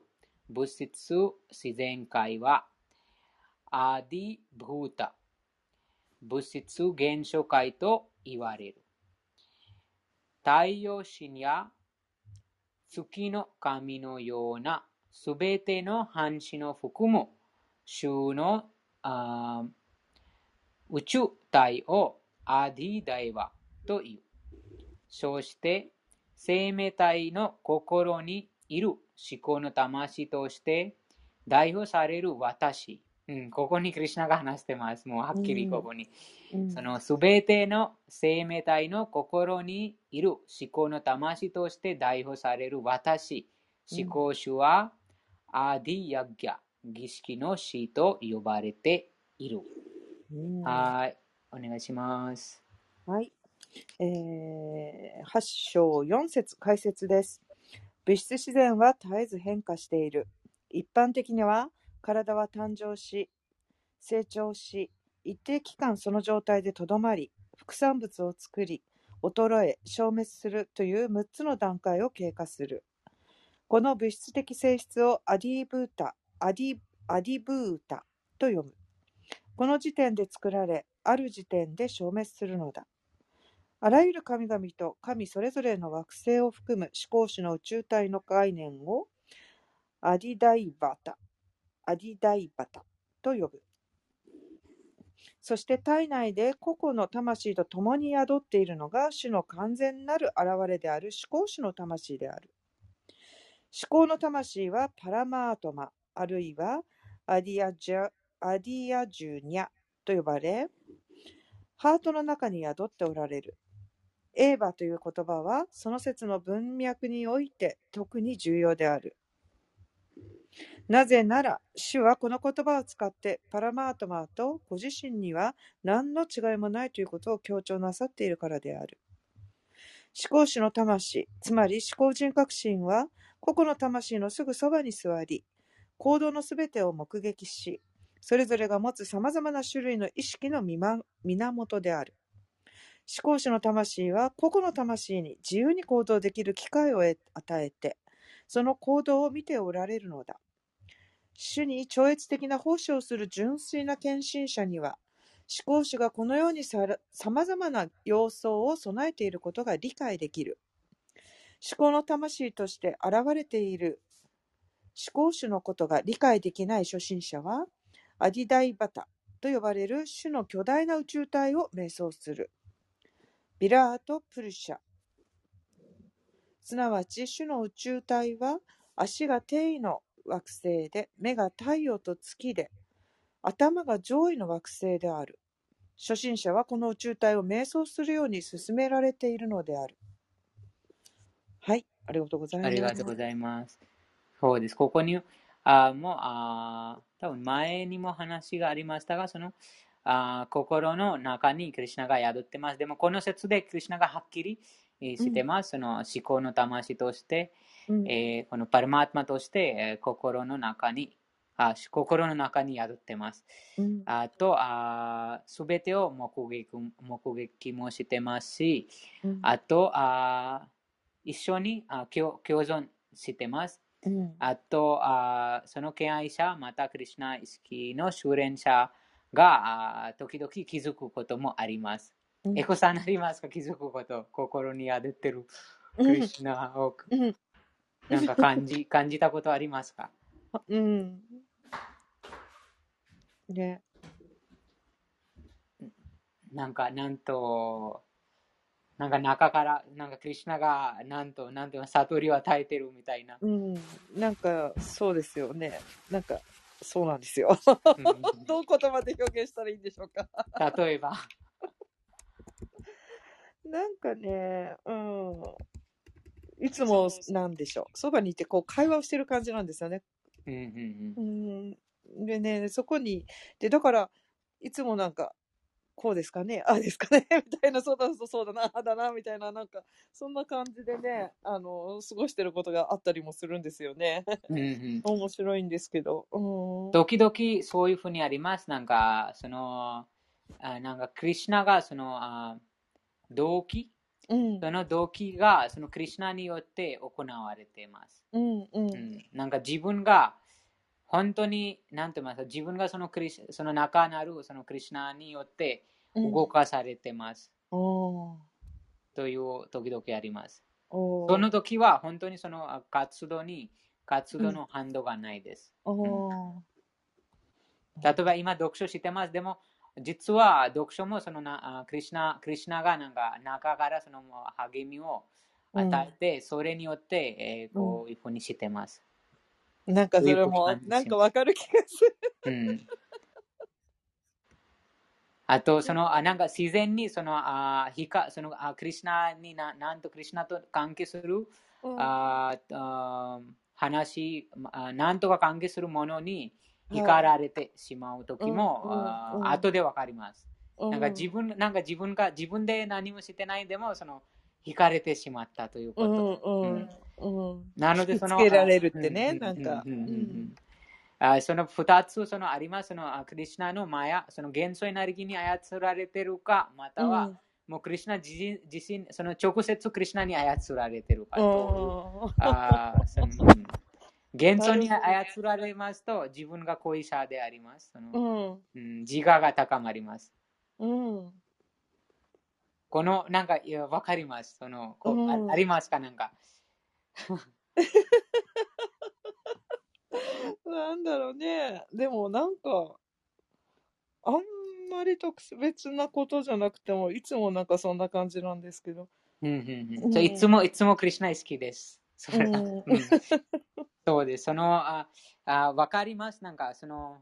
[SPEAKER 1] 物質自然界はアディブータ物質現象界と言われる。太陽神や月の神のようなすべての半紙の含む種の宇宙体をアディダイワという。そして生命体の心にいる思考の魂として代表される私。うん、ここにクリシナが話してます。もうはっきりここに。
[SPEAKER 2] うん
[SPEAKER 1] そのすべての生命体の心にいる思考の魂として代表される私。
[SPEAKER 2] うん
[SPEAKER 1] 思考主はアディヤギャ、儀式の死と呼ばれている。
[SPEAKER 2] うん
[SPEAKER 1] はい。お願いします。
[SPEAKER 2] はい。えー、8章4節解説です。物質自然は絶えず変化している。一般的には、体は誕生し、成長し、一定期間その状態でとどまり、副産物を作り、衰え、消滅するという6つの段階を経過する。この物質的性質をアディブータ、アディアディブータと読む。この時点で作られ、ある時点で消滅するのだ。あらゆる神々と神それぞれの惑星を含む思考主の宇宙体の概念をアディダイバタ、アディダイバタと呼ぶ。そして体内で個々の魂と共に宿っているのが主の完全なる現れである思考主の魂である。思考の魂はパラマートマ、あるいはアディアジャアディアジュニャと呼ばれ、ハートの中に宿っておられる。エーバという言葉は、その説の文脈において特に重要である。なぜなら、主はこの言葉を使ってパラマートマーとご自身には何の違いもないということを強調なさっているからである。思考主の魂、つまり思考人格心は、個々の魂のすぐそばに座り、行動のすべてを目撃し、それぞれが持つ様々な種類の意識の源である。思考主の魂は個々の魂に自由に行動できる機会を与えて、その行動を見ておられるのだ。主に超越的な奉仕をする純粋な献身者には、思考主がこのようにさら様々な様相を備えていることが理解できる。思考の魂として現れている思考主のことが理解できない初心者は、アディダイバタと呼ばれる種の巨大な宇宙体を瞑想する。ビラート・プルシャ。すなわち種の宇宙体は足が低位の惑星で、目が太陽と月で、頭が上位の惑星である。初心者はこの宇宙体を瞑想するように進められているのである。はい、ありがとうございます。
[SPEAKER 1] ありがとうございます。そうです。ここに、あもう、あ多分前にも話がありましたが、その、あ心の中にクリシナが宿ってます。でも、この説でクリシナがはっきりえーしてます。その思考の魂として、
[SPEAKER 2] うん。
[SPEAKER 1] えーこのパルマートマとして、えー心の中にあ、心の中に宿ってます。
[SPEAKER 2] うん。
[SPEAKER 1] あと、すべてを目撃目撃もしてますし、
[SPEAKER 2] うん。
[SPEAKER 1] あと、あ一緒にあ共共存してます。
[SPEAKER 2] うん。
[SPEAKER 1] あと、あその敬愛者、またクリュナ意識の修練者があ時々気づくこともあります。
[SPEAKER 2] うん。
[SPEAKER 1] エコさんありますか？気づくこと。心に宿ってるクリュナを。
[SPEAKER 2] うん
[SPEAKER 1] なんか感じ 感じたことありますか？
[SPEAKER 2] うん。ね。
[SPEAKER 1] なんか、なんと、なんか中から、なんかクリュナが、なんと、なんていうの、悟りを与えてるみたいな。
[SPEAKER 2] うん。なんか、そうですよね。なんか、そうなんですよ。
[SPEAKER 1] うん
[SPEAKER 2] どう言葉で表現したらいいんでしょうか。
[SPEAKER 1] 例えば、
[SPEAKER 2] なんかね、うん。いつも、なんでしょう。そばにいて、こう、会話をしてる感じなんですよね。
[SPEAKER 1] うんうん
[SPEAKER 2] うん。でね、そこに、で、だから、いつもなんか、こうですかね、ああですかね、みたいな、そうだ、そうそうだな、ああだな、みたいな、なんか、そんな感じでね、あの、過ごしてることがあったりもするんですよね。
[SPEAKER 1] うん。うんうん
[SPEAKER 2] 面白いんですけど。うん。
[SPEAKER 1] 時々そういうふうにあります。なんか、その、あなんか、クリュナが、その、あ動機
[SPEAKER 2] うん。
[SPEAKER 1] その動機が、そのクリュナによって行われています。
[SPEAKER 2] うん。う。
[SPEAKER 1] うんん、なんか自分が、本当に、なんて言いますか、自分がそのクリスその中なる、そのクリュナによって
[SPEAKER 2] うん。
[SPEAKER 1] 動かされてます。
[SPEAKER 2] おー
[SPEAKER 1] という時々あります。その時は、本当にそのあ活動に、活動の反動がないです。
[SPEAKER 2] おー
[SPEAKER 1] 例えば今読書してます。でも、実は読書もそのなあクリシナクリシナがなんか中からその励みを与えて、それによって、えーこういうふうにしてます。
[SPEAKER 2] なんかそれも
[SPEAKER 1] なん
[SPEAKER 2] かわかる気がする。
[SPEAKER 1] うん。あと、その、あなんか自然にその、あひかそのあクリシナにな、なんとクリシナと関係する、
[SPEAKER 2] うん
[SPEAKER 1] ああ話あ、なんとか関係するものに惹かられてしまう時も、
[SPEAKER 2] うん
[SPEAKER 1] 後でわかります。
[SPEAKER 2] う
[SPEAKER 1] なんか自分、なんか自分が自分で何もしてないでも、その、惹かれてしまったというこ
[SPEAKER 2] う
[SPEAKER 1] と。なので、その、
[SPEAKER 2] つけられるってね
[SPEAKER 1] うん
[SPEAKER 2] なんか。
[SPEAKER 1] あその二つそのあります。そのあクリシナのマヤ、その元素エネルギーに操られてるか、または、もうクリシナ自身自身、その直接クリシナに操られてるかとあそのうん元素に操られますと、自分が恋者であります。その
[SPEAKER 2] うん
[SPEAKER 1] うん、自我が高まります。
[SPEAKER 2] うん
[SPEAKER 1] この、なんか、いやわかります。その、こう
[SPEAKER 2] うん
[SPEAKER 1] あありますか？なんか。
[SPEAKER 2] なんだろうね。でもなんか、あんまり特別なことじゃなくても、いつもなんかそんな感じなんですけど。
[SPEAKER 1] うんうん
[SPEAKER 2] う
[SPEAKER 1] うんいつも、いつもクリシナ好きです。それ
[SPEAKER 2] うん
[SPEAKER 1] そうです。その、ああわかります。なんか、その、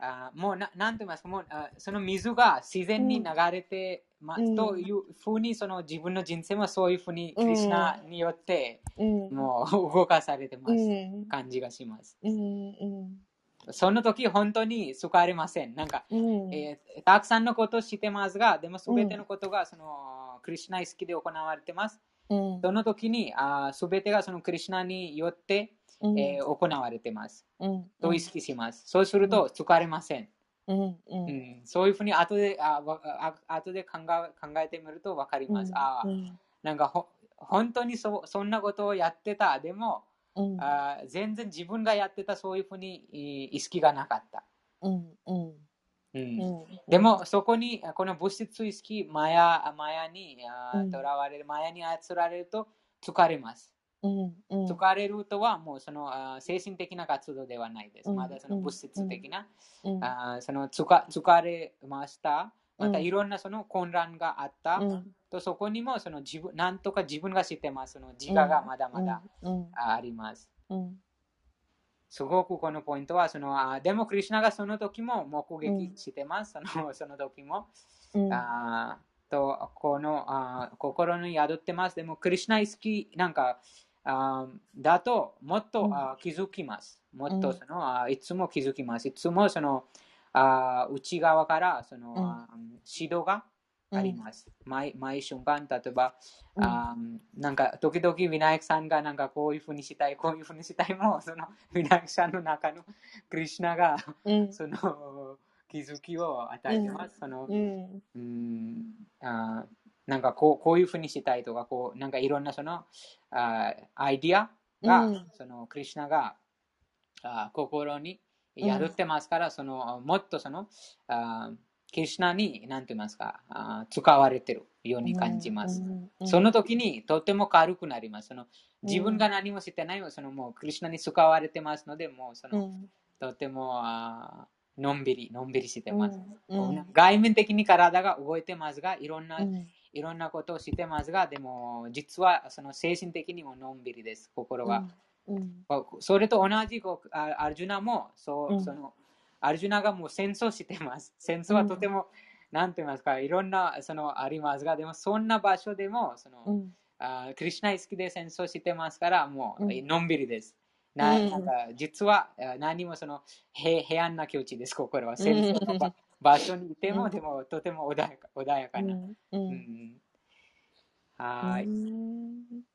[SPEAKER 1] あもうな、なんて言いますか、もうあその水が自然に流れてます、
[SPEAKER 2] うん
[SPEAKER 1] というふうに、その自分の人生もそういうふうに、クリシナによって、
[SPEAKER 2] うん。
[SPEAKER 1] もう動かされてます。
[SPEAKER 2] うん。
[SPEAKER 1] 感じがします。
[SPEAKER 2] うん。うん。
[SPEAKER 1] その時、本当に救われません。なんか、
[SPEAKER 2] うん。
[SPEAKER 1] えーたくさんのことを知ってますが、でもすべてのことがその、クリシナ意識で行われてます。
[SPEAKER 2] うん。
[SPEAKER 1] その時に、すべてがそのクリシナによって、
[SPEAKER 2] うん。
[SPEAKER 1] えー行われてます。
[SPEAKER 2] うん。
[SPEAKER 1] と意識します。そうすると、救われません。
[SPEAKER 2] うん。う。
[SPEAKER 1] うんん、そういうふうに後であ後で考え考えてみると分かります。あ。なんかほ本当にそそんなことをやってた。でも、
[SPEAKER 2] うん。
[SPEAKER 1] あー全然自分がやってたそういうふうにえー意識がなかった。
[SPEAKER 2] うん。うん。
[SPEAKER 1] うん
[SPEAKER 2] うん。
[SPEAKER 1] でも、そこに、この物質意識、マヤマヤに
[SPEAKER 2] うん
[SPEAKER 1] とらわれる、マヤに操られると疲れます。
[SPEAKER 2] うん。うん。
[SPEAKER 1] 疲れるとは、もうそのあ精神的な活動ではないです。
[SPEAKER 2] うん
[SPEAKER 1] まだその物質的な、
[SPEAKER 2] うん。
[SPEAKER 1] あそのつか疲れました。また
[SPEAKER 2] うん
[SPEAKER 1] いろんなその混乱があった。
[SPEAKER 2] うん。
[SPEAKER 1] とそこにもその自分、なんとか自分が知ってます。その自我がまだまだ、
[SPEAKER 2] うん。
[SPEAKER 1] ああります。
[SPEAKER 2] うん。
[SPEAKER 1] すごくこのポイントは、そのあでも、クリュナがその時も目撃してます。そのその時も。
[SPEAKER 2] うん。
[SPEAKER 1] あーとこのあー心に宿ってます。でも、クリシナ意識なんかあーだともっと、気づきます。もっ
[SPEAKER 2] うん
[SPEAKER 1] とその、いつも気づきます。いつもそのあー内側からその、指導があります。毎毎瞬間、例えば、
[SPEAKER 2] うん
[SPEAKER 1] あーなんか時々ヴィナイクさんがなんかこういうふうにしたい、こういうふうにしたいも、そのヴィナイクさんの中のクリシナが
[SPEAKER 2] うん。
[SPEAKER 1] その気づきを与えてます。その
[SPEAKER 2] うん。
[SPEAKER 1] うんあーなんかこうこういうふうにしたいとかこうなんかいろんなそのあーアイディアが、
[SPEAKER 2] うん
[SPEAKER 1] そのクリシナがあー心に宿ってますから、そのもっとそのあークリシナに何て言いますかあー使われてるように感じます。その時にとても軽くなります。その自分が何もしてないそのもうクリシナに使われてますので、もうその、
[SPEAKER 2] うん。
[SPEAKER 1] とてもあーのんびり、のんびりしてます。
[SPEAKER 2] うん。
[SPEAKER 1] 外面的に体が動いてますが、いろんな
[SPEAKER 2] うん。
[SPEAKER 1] いろんなことをしてますが、でも実はその精神的にものんびりです、心が。
[SPEAKER 2] うん
[SPEAKER 1] それと同じこうあアルジュナもそう、
[SPEAKER 2] うん
[SPEAKER 1] そのアルジュナがもう戦争してます。戦争はとても、なんて言いますか、いろんなそのありますが、でもそんな場所でもその、
[SPEAKER 2] うん
[SPEAKER 1] あクリシナ好きで戦争してますから、もう、
[SPEAKER 2] うん
[SPEAKER 1] のんびりです。な
[SPEAKER 2] うん
[SPEAKER 1] なんか実はあ何もその平平安な境地です、心は。戦争の場場所にいても、
[SPEAKER 2] うん。
[SPEAKER 1] でもとても穏やか穏やかな。
[SPEAKER 2] うん。
[SPEAKER 1] うん。うん。はーい。
[SPEAKER 2] うん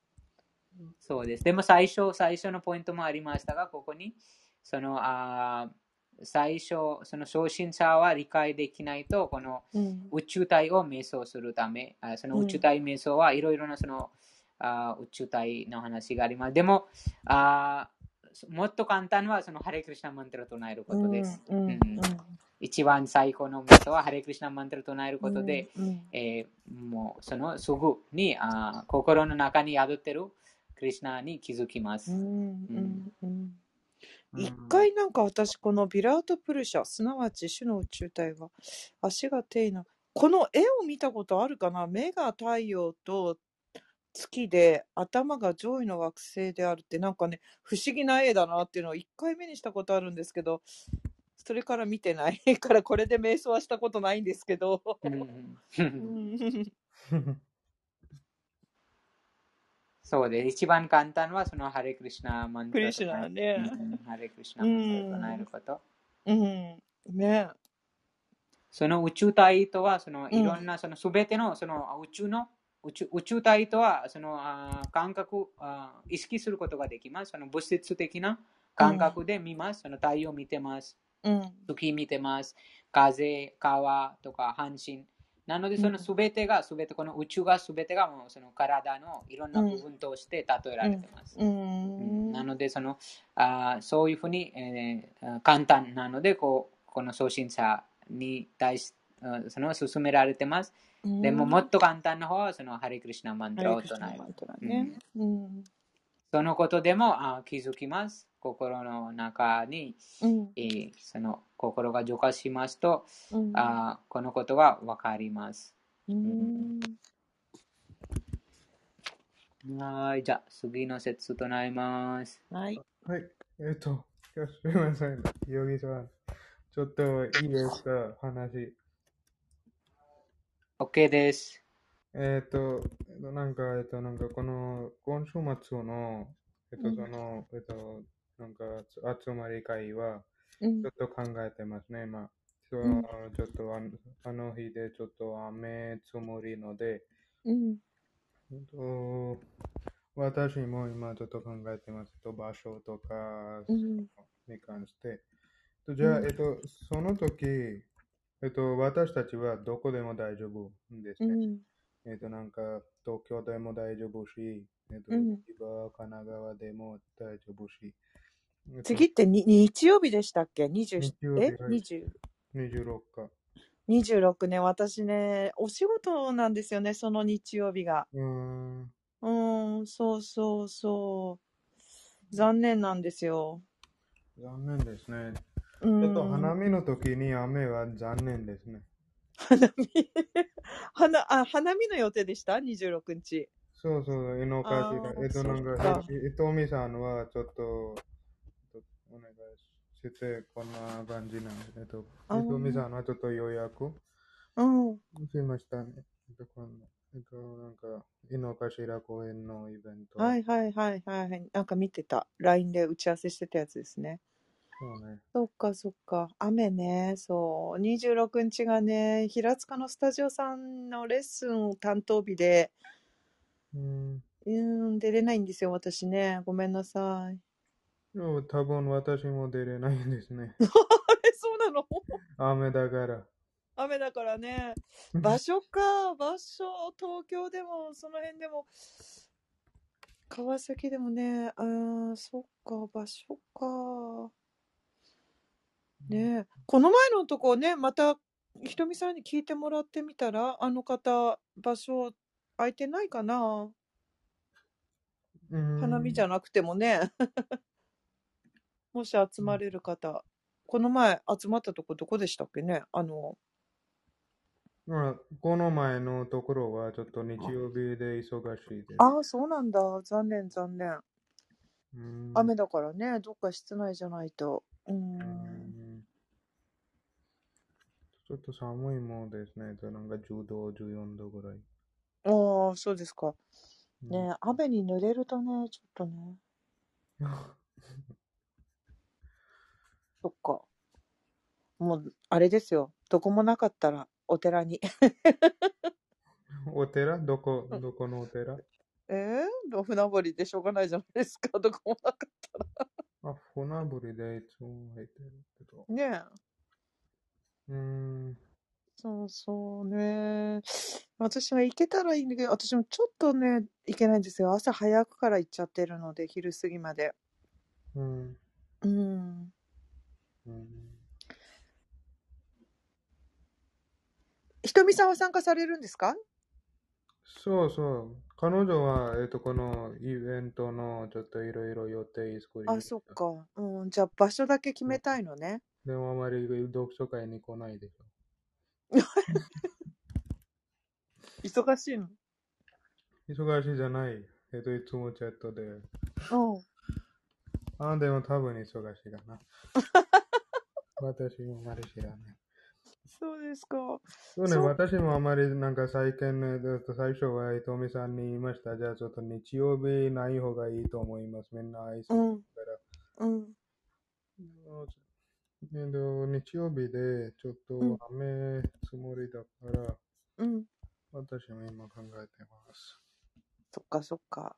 [SPEAKER 1] そうです。でも最初、最初のポイントもありましたが、ここに、その、あー最初、その初心者は理解できないと、この
[SPEAKER 2] うん。
[SPEAKER 1] 宇宙体を瞑想するため、あその宇宙体瞑想はいろいろなその、あー宇宙体の話があります。でも、あーもっと簡単はそのハレクリシナマントラを唱えることです。
[SPEAKER 2] うん。うん。
[SPEAKER 1] うん一番最高の瞑想はハレクリシナマントラを唱えることで、
[SPEAKER 2] うん
[SPEAKER 1] えーもうそのすぐにあー心の中に宿ってるクリシナに気づきます。
[SPEAKER 2] うんうんうん。
[SPEAKER 3] うん。
[SPEAKER 2] 一回なんか私このビラートプルシャすなわち主の宇宙体は足がテイなこの絵を見たことあるかな？目が太陽と月で頭が上位の惑星であるってなんかね不思議な絵だなっていうのを1回目にしたことあるんですけどそれから見てないからこれで瞑想はしたことないんですけど、
[SPEAKER 1] そうで。一番簡単はそのハレクリシナマントラを
[SPEAKER 2] クリシナね
[SPEAKER 1] ハレクリシナマントを唱えること。
[SPEAKER 2] うん。ね
[SPEAKER 1] その宇宙体とはそのいろん。なそのすべてのその宇宙の宇宙宇宙体とはそのあ感覚あ意識することができます。その物質的な感覚で見ます。その太陽を見てます。
[SPEAKER 2] うん
[SPEAKER 1] 月見てます。風、川とか半身。なので、そのすべてが、すべて、この宇宙がすべてが、もうその体のいろんな部分として例えられてます。
[SPEAKER 2] う
[SPEAKER 1] うん
[SPEAKER 2] ん
[SPEAKER 1] なので、そのあーそういうふうに、えー簡単なので、こうこの初心者に対し、うんその進められてます。でも、もっと簡単な方は、そのハリクリシナマントラを唱える。そのことでもあー気づきます。心の中に、
[SPEAKER 2] うん。
[SPEAKER 1] えーその心が浄化しますと、
[SPEAKER 2] うん。
[SPEAKER 1] あーこのことがわかります。
[SPEAKER 2] うん。
[SPEAKER 1] はい、じゃあ次の説となります。
[SPEAKER 2] はい。
[SPEAKER 3] はい。えっと、すみません。ヨギさん。ちょっといいですか？話。
[SPEAKER 1] OK です。
[SPEAKER 3] えっと、えっとなんか、えっと、なんかこの今週末の、えっと、
[SPEAKER 2] うん
[SPEAKER 3] その、えっと、なんかつ集まり会は、
[SPEAKER 2] うん
[SPEAKER 3] ちょっと考えてますね、今。そう
[SPEAKER 2] うん
[SPEAKER 3] ちょっとあのあの日でちょっと雨積もりので、
[SPEAKER 2] うん。
[SPEAKER 3] えっと、私も今ちょっと考えてます。と場所とか
[SPEAKER 2] うん。
[SPEAKER 3] に関して。とじゃあ、
[SPEAKER 2] うん
[SPEAKER 3] えっと、その時、えっと、私たちはどこでも大丈夫ですね。
[SPEAKER 2] うん。
[SPEAKER 3] えっと、なんか、東京でも大丈夫し、えっと、
[SPEAKER 2] うん
[SPEAKER 3] 千葉、神奈川でも大丈夫し。えっと
[SPEAKER 2] 次ってに日曜日でしたっけ ?27
[SPEAKER 3] 日曜日
[SPEAKER 2] え？
[SPEAKER 3] はい
[SPEAKER 2] ?20
[SPEAKER 3] 26日。
[SPEAKER 2] 26ね、私ね、お仕事なんですよね、その日曜日が。
[SPEAKER 3] うーん。
[SPEAKER 2] うーん、そうそうそう。残念なんですよ。
[SPEAKER 3] 残念ですね。
[SPEAKER 2] う
[SPEAKER 3] ちょっと
[SPEAKER 2] ん。
[SPEAKER 3] 花見の時に雨は残念ですね。
[SPEAKER 2] 花見 花あ、花見の予定でした ?26 日。
[SPEAKER 3] そうそう、井の頭
[SPEAKER 2] あー。
[SPEAKER 3] えっと、なんか伊藤美さんはちょっと、えっとお願いして、こんな感じなんです。えっと、
[SPEAKER 2] あー
[SPEAKER 3] 伊藤美さんはちょっと予約
[SPEAKER 2] うん。
[SPEAKER 3] しましたね。えっと、こんなえっと、なんか、井の頭公園のイベント。
[SPEAKER 2] はいはいはいはい。なんか見てた。LINE で打ち合わせしてたやつですね。
[SPEAKER 3] そうね。
[SPEAKER 2] そっかそっか。雨ね。そう。26日がね、平塚のスタジオさんのレッスン担当日で、
[SPEAKER 3] うん。
[SPEAKER 2] うーん、出れないんですよ、私ね。ごめんなさい。
[SPEAKER 3] でも多分私も出れないんですね。
[SPEAKER 2] あれ、そうなの？
[SPEAKER 3] 雨だから。
[SPEAKER 2] 雨だからね。場所か、場所、東京でも、その辺でも、川崎でもね、あーそっか、場所か。ねえこの前のとこね、また、ひとみさんに聞いてもらってみたら、あの方、場所空いてないかな？
[SPEAKER 3] うん
[SPEAKER 2] 花見じゃなくてもね。もし集まれる方。この前集まったとこどこでしたっけね？あの、
[SPEAKER 3] まあこの前のところはちょっと日曜日で忙しいです。
[SPEAKER 2] ああ、そうなんだ。残念、残念。
[SPEAKER 3] うん
[SPEAKER 2] 雨だからね、どっか室内じゃないと。うー。
[SPEAKER 3] うんょっと寒いもんですね。なんか10度、14度ぐらい。
[SPEAKER 2] ああ、そうですか。
[SPEAKER 3] うん
[SPEAKER 2] ね雨に濡れるとね、ちょっとね。そっか。もう、あれですよ。どこもなかったら、お寺に。
[SPEAKER 3] お寺？どこ、どこのお寺？
[SPEAKER 2] えー、船堀でしょうがないじゃないですか。どこもなかった
[SPEAKER 3] あ、船堀でいつも入ってるけど。
[SPEAKER 2] ら。ねえ。
[SPEAKER 3] うーん。
[SPEAKER 2] そうそうね。私は行けたらいいんだけど、私もちょっとね、行けないんですよ。朝早くから行っちゃってるので、昼過ぎまで。
[SPEAKER 3] うん。
[SPEAKER 2] うん。
[SPEAKER 3] うん
[SPEAKER 2] ひとみさんは参加されるんですか？
[SPEAKER 3] そうそう。彼女は、えっと、このイベントのちょっといろいろ予定作りま
[SPEAKER 2] あ、そっか。うん。じゃあ場所だけ決めたいのね。
[SPEAKER 3] でもあまり読書会に来ないでしょ。
[SPEAKER 2] 忙しいの？
[SPEAKER 3] 忙しいじゃない。えっと、いつもチャットで。
[SPEAKER 2] うん。
[SPEAKER 3] あ、でも多分忙しいかな。私もあまり知らない。
[SPEAKER 2] そうですか。
[SPEAKER 3] そうね、私もあまりなんか最近ね、えっと最初は伊藤美さんに言いました。じゃあちょっと日曜日ない方がいいと思います。みんな愛するから。
[SPEAKER 2] うん。
[SPEAKER 3] えっと、日曜日でちょっ
[SPEAKER 2] うん
[SPEAKER 3] と雨つもりだから、
[SPEAKER 2] うん。
[SPEAKER 3] 私も今考えてます。
[SPEAKER 2] そっかそっか。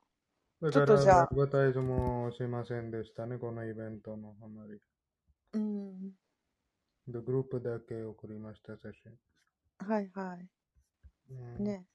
[SPEAKER 3] だ
[SPEAKER 2] ちょっとじゃあ
[SPEAKER 3] アドバタイズもしませんでしたね、このイベントのあまり。
[SPEAKER 2] うん。
[SPEAKER 3] でグループだけ送りました、写真。
[SPEAKER 2] はいはい。
[SPEAKER 3] うん、
[SPEAKER 2] ね。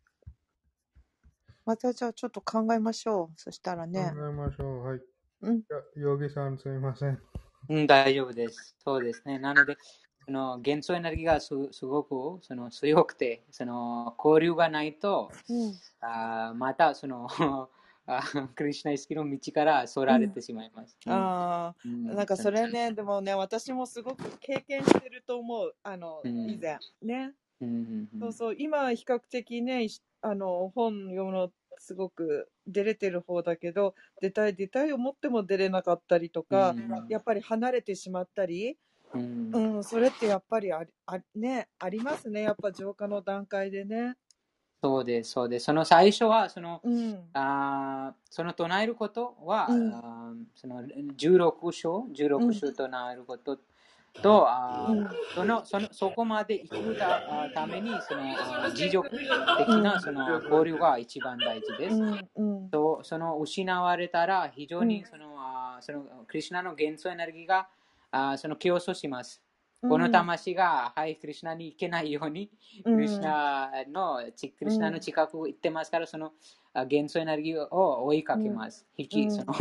[SPEAKER 2] またじゃあちょっと考えましょう。そしたらね。
[SPEAKER 3] 考えましょう。はい。
[SPEAKER 2] うん。
[SPEAKER 3] やヨギさん、すいません。
[SPEAKER 1] うん、大丈夫です。そうですね。なので、その元素エネルギーがすすごくその強くて、その交流がないと、
[SPEAKER 2] うん。
[SPEAKER 1] あーまたその あクリシュナ意識の道からそられてしまいます。
[SPEAKER 2] ああ。
[SPEAKER 1] うん
[SPEAKER 2] なんかそれね、でもね、私もすごく経験してると思う。あの、
[SPEAKER 1] うん
[SPEAKER 2] 以前。ね。
[SPEAKER 1] うんうんうん
[SPEAKER 2] そうそう、今は比較的ね、いあの、本読むのすごく出れてる方だけど、出たい出たい思っても出れなかったりとか、
[SPEAKER 1] うん
[SPEAKER 2] やっぱり離れてしまったり、
[SPEAKER 1] うん
[SPEAKER 2] うん、それってやっぱりあり、あね、ありますね。やっぱ浄化の段階でね。
[SPEAKER 1] そうです、そうです。その最初は、その、
[SPEAKER 2] うん。
[SPEAKER 1] あーその唱えることは、
[SPEAKER 2] うん
[SPEAKER 1] あーその16章、16章唱えることと、
[SPEAKER 2] うん
[SPEAKER 1] そのそのそこまで行くたために、その持続的なその交流が一番大事です。
[SPEAKER 2] うん。うん。
[SPEAKER 1] とその失われたら非常
[SPEAKER 2] うん
[SPEAKER 1] にその、あーそのクリシュナの元素エネルギーがあーその競争します。この魂が、はい、クリシュナに行けないように、
[SPEAKER 2] うん、
[SPEAKER 1] クリシュナの、ちクリシュナの近く行ってますから、そのあ元素エネルギーを追いかけます。引き、
[SPEAKER 2] うん
[SPEAKER 1] その、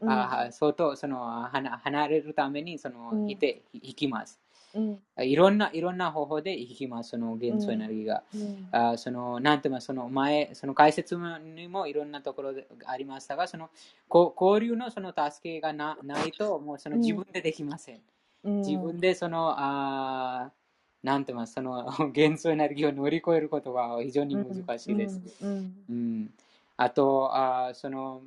[SPEAKER 2] うん
[SPEAKER 1] あ相当その離離れるためにその、いて引きます。
[SPEAKER 2] うん。
[SPEAKER 1] いろんな、いろんな方法で引きます、その元素エネルギーが。
[SPEAKER 2] うん。
[SPEAKER 1] あそのなんていうかその前、その解説にもいろんなところでありましたが、そのこ交流のその助けがなないと、もうその自分でできません。
[SPEAKER 2] うん。
[SPEAKER 1] 自分でその、あなんて言いますその 元素エネルギーを乗り越えることが非常に難しいです。
[SPEAKER 2] うん。
[SPEAKER 1] うんあとあその、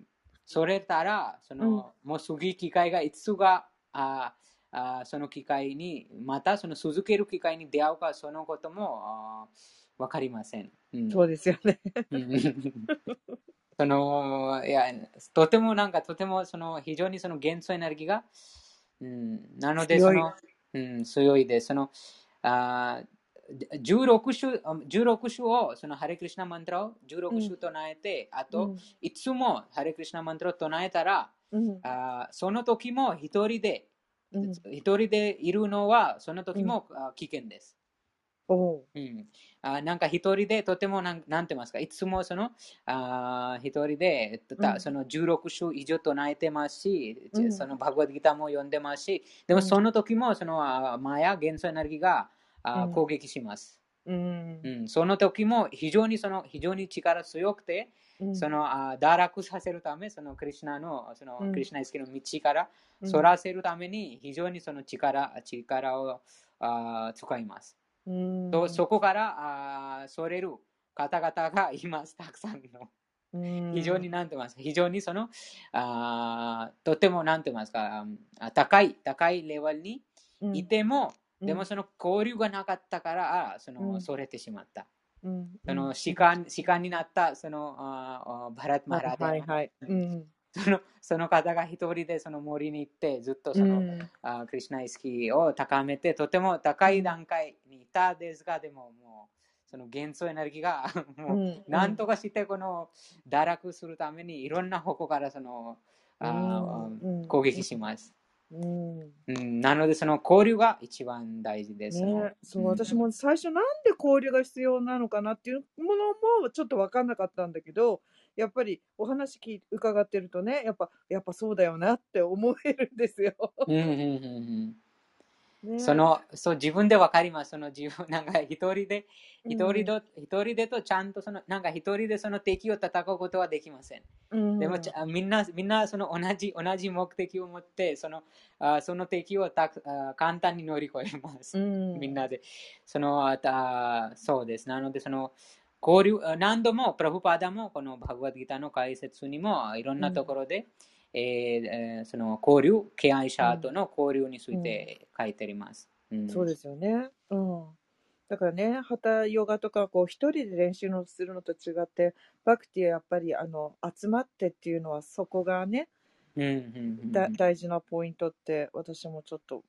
[SPEAKER 1] それたら、そのもう次機会がいつがああその機会に、またその続ける機会に出会うか、そのこともあわかりません。うん
[SPEAKER 2] そうですよね。
[SPEAKER 1] うんそのいやとてもなんかとてもその非常にその元素エネルギーが、うん、なのでその、うん、強いです。そのあ16種 ,16 種をそのハレクリシナマントラを16種唱えて、あと、いつもハレクリシナマントラを唱えたら、
[SPEAKER 2] うん。
[SPEAKER 1] あその時も一人で、
[SPEAKER 2] うん。
[SPEAKER 1] 一人でいるのはその時も、あ危険です。
[SPEAKER 2] う
[SPEAKER 1] ん、あなんか一人でとてもなんなんて言いますか、いつもそのあ一人でた
[SPEAKER 2] うん。
[SPEAKER 1] その16種以上唱えてますし、
[SPEAKER 2] うん。
[SPEAKER 1] そのバグワッドギターも読んでますし、でもその時もそのあマヤ元素エネルギーがあ
[SPEAKER 2] うん。
[SPEAKER 1] 攻撃します、
[SPEAKER 2] うん。
[SPEAKER 1] う。ん。その時も非常にその非常に力強くて、
[SPEAKER 2] うん。
[SPEAKER 1] そのあ堕落させるため、そのクリシュナのその、
[SPEAKER 2] うん。
[SPEAKER 1] クリシュナ意識の道から
[SPEAKER 2] うん。
[SPEAKER 1] そらせるために非常にその力力をあ使います。
[SPEAKER 2] うん。
[SPEAKER 1] とそこからあーそれる方々がいます、たくさんの。
[SPEAKER 2] うん。
[SPEAKER 1] 非常になんてますか、非常にその、あーとてもなんてますか、あ高い、高いレベルに
[SPEAKER 2] うん。
[SPEAKER 1] いても、
[SPEAKER 2] うん。
[SPEAKER 1] でもその交流がなかったから、あその、
[SPEAKER 2] うん。
[SPEAKER 1] それてしまった。
[SPEAKER 2] うん。
[SPEAKER 1] その、士官、士官になった、その、あーバラットマラダ
[SPEAKER 2] はい。はい。うん。
[SPEAKER 1] そのその方が一人でその森に行って、ずっとその、
[SPEAKER 2] うん。
[SPEAKER 1] あクリシナ意識を高めて、とても高い段階にいたですが、でももう、その元素エネルギーが もう、
[SPEAKER 2] うん
[SPEAKER 1] なんとかしてこの堕落するためにいろんな方向からその、あ
[SPEAKER 2] うん
[SPEAKER 1] 攻撃します、
[SPEAKER 2] うん。
[SPEAKER 1] うん。なのでその交流が一番大事です。
[SPEAKER 2] ね、そう、
[SPEAKER 1] ん。
[SPEAKER 2] 私も最初なんで交流が必要なのかなっていうものもちょっと分かんなかったんだけど、やっぱりお話聞い伺ってるとね、やっぱ、やっぱそうだよなって思えるんですよ。
[SPEAKER 1] うんうんうんうん
[SPEAKER 2] ね、
[SPEAKER 1] そのそう自分でわかります。その自分 なんか一人で
[SPEAKER 2] うん、
[SPEAKER 1] 一人で、一人でとちゃんとそのなんか一人でその敵を戦うことはできません。
[SPEAKER 2] うん、
[SPEAKER 1] でもちゃみんなみんなその同じ同じ目的を持ってそのあその敵をたくあ簡単に乗り越えます。
[SPEAKER 2] うん、
[SPEAKER 1] みんなで。そのあたそうです。なのでその何度もプラフパダもこのバグワッドギターの解説にもいろんなところで、えーえーその交流、敬愛者との交流について書いてあります。うん
[SPEAKER 2] そうですよね。うん。だからね、ハタヨガとか、こう、一人で練習のするのと違って、バクティはやっぱり、あの、集まってっていうのは、そこがね、
[SPEAKER 1] うんうんうん
[SPEAKER 2] だ大事なポイントって、私もちょっと、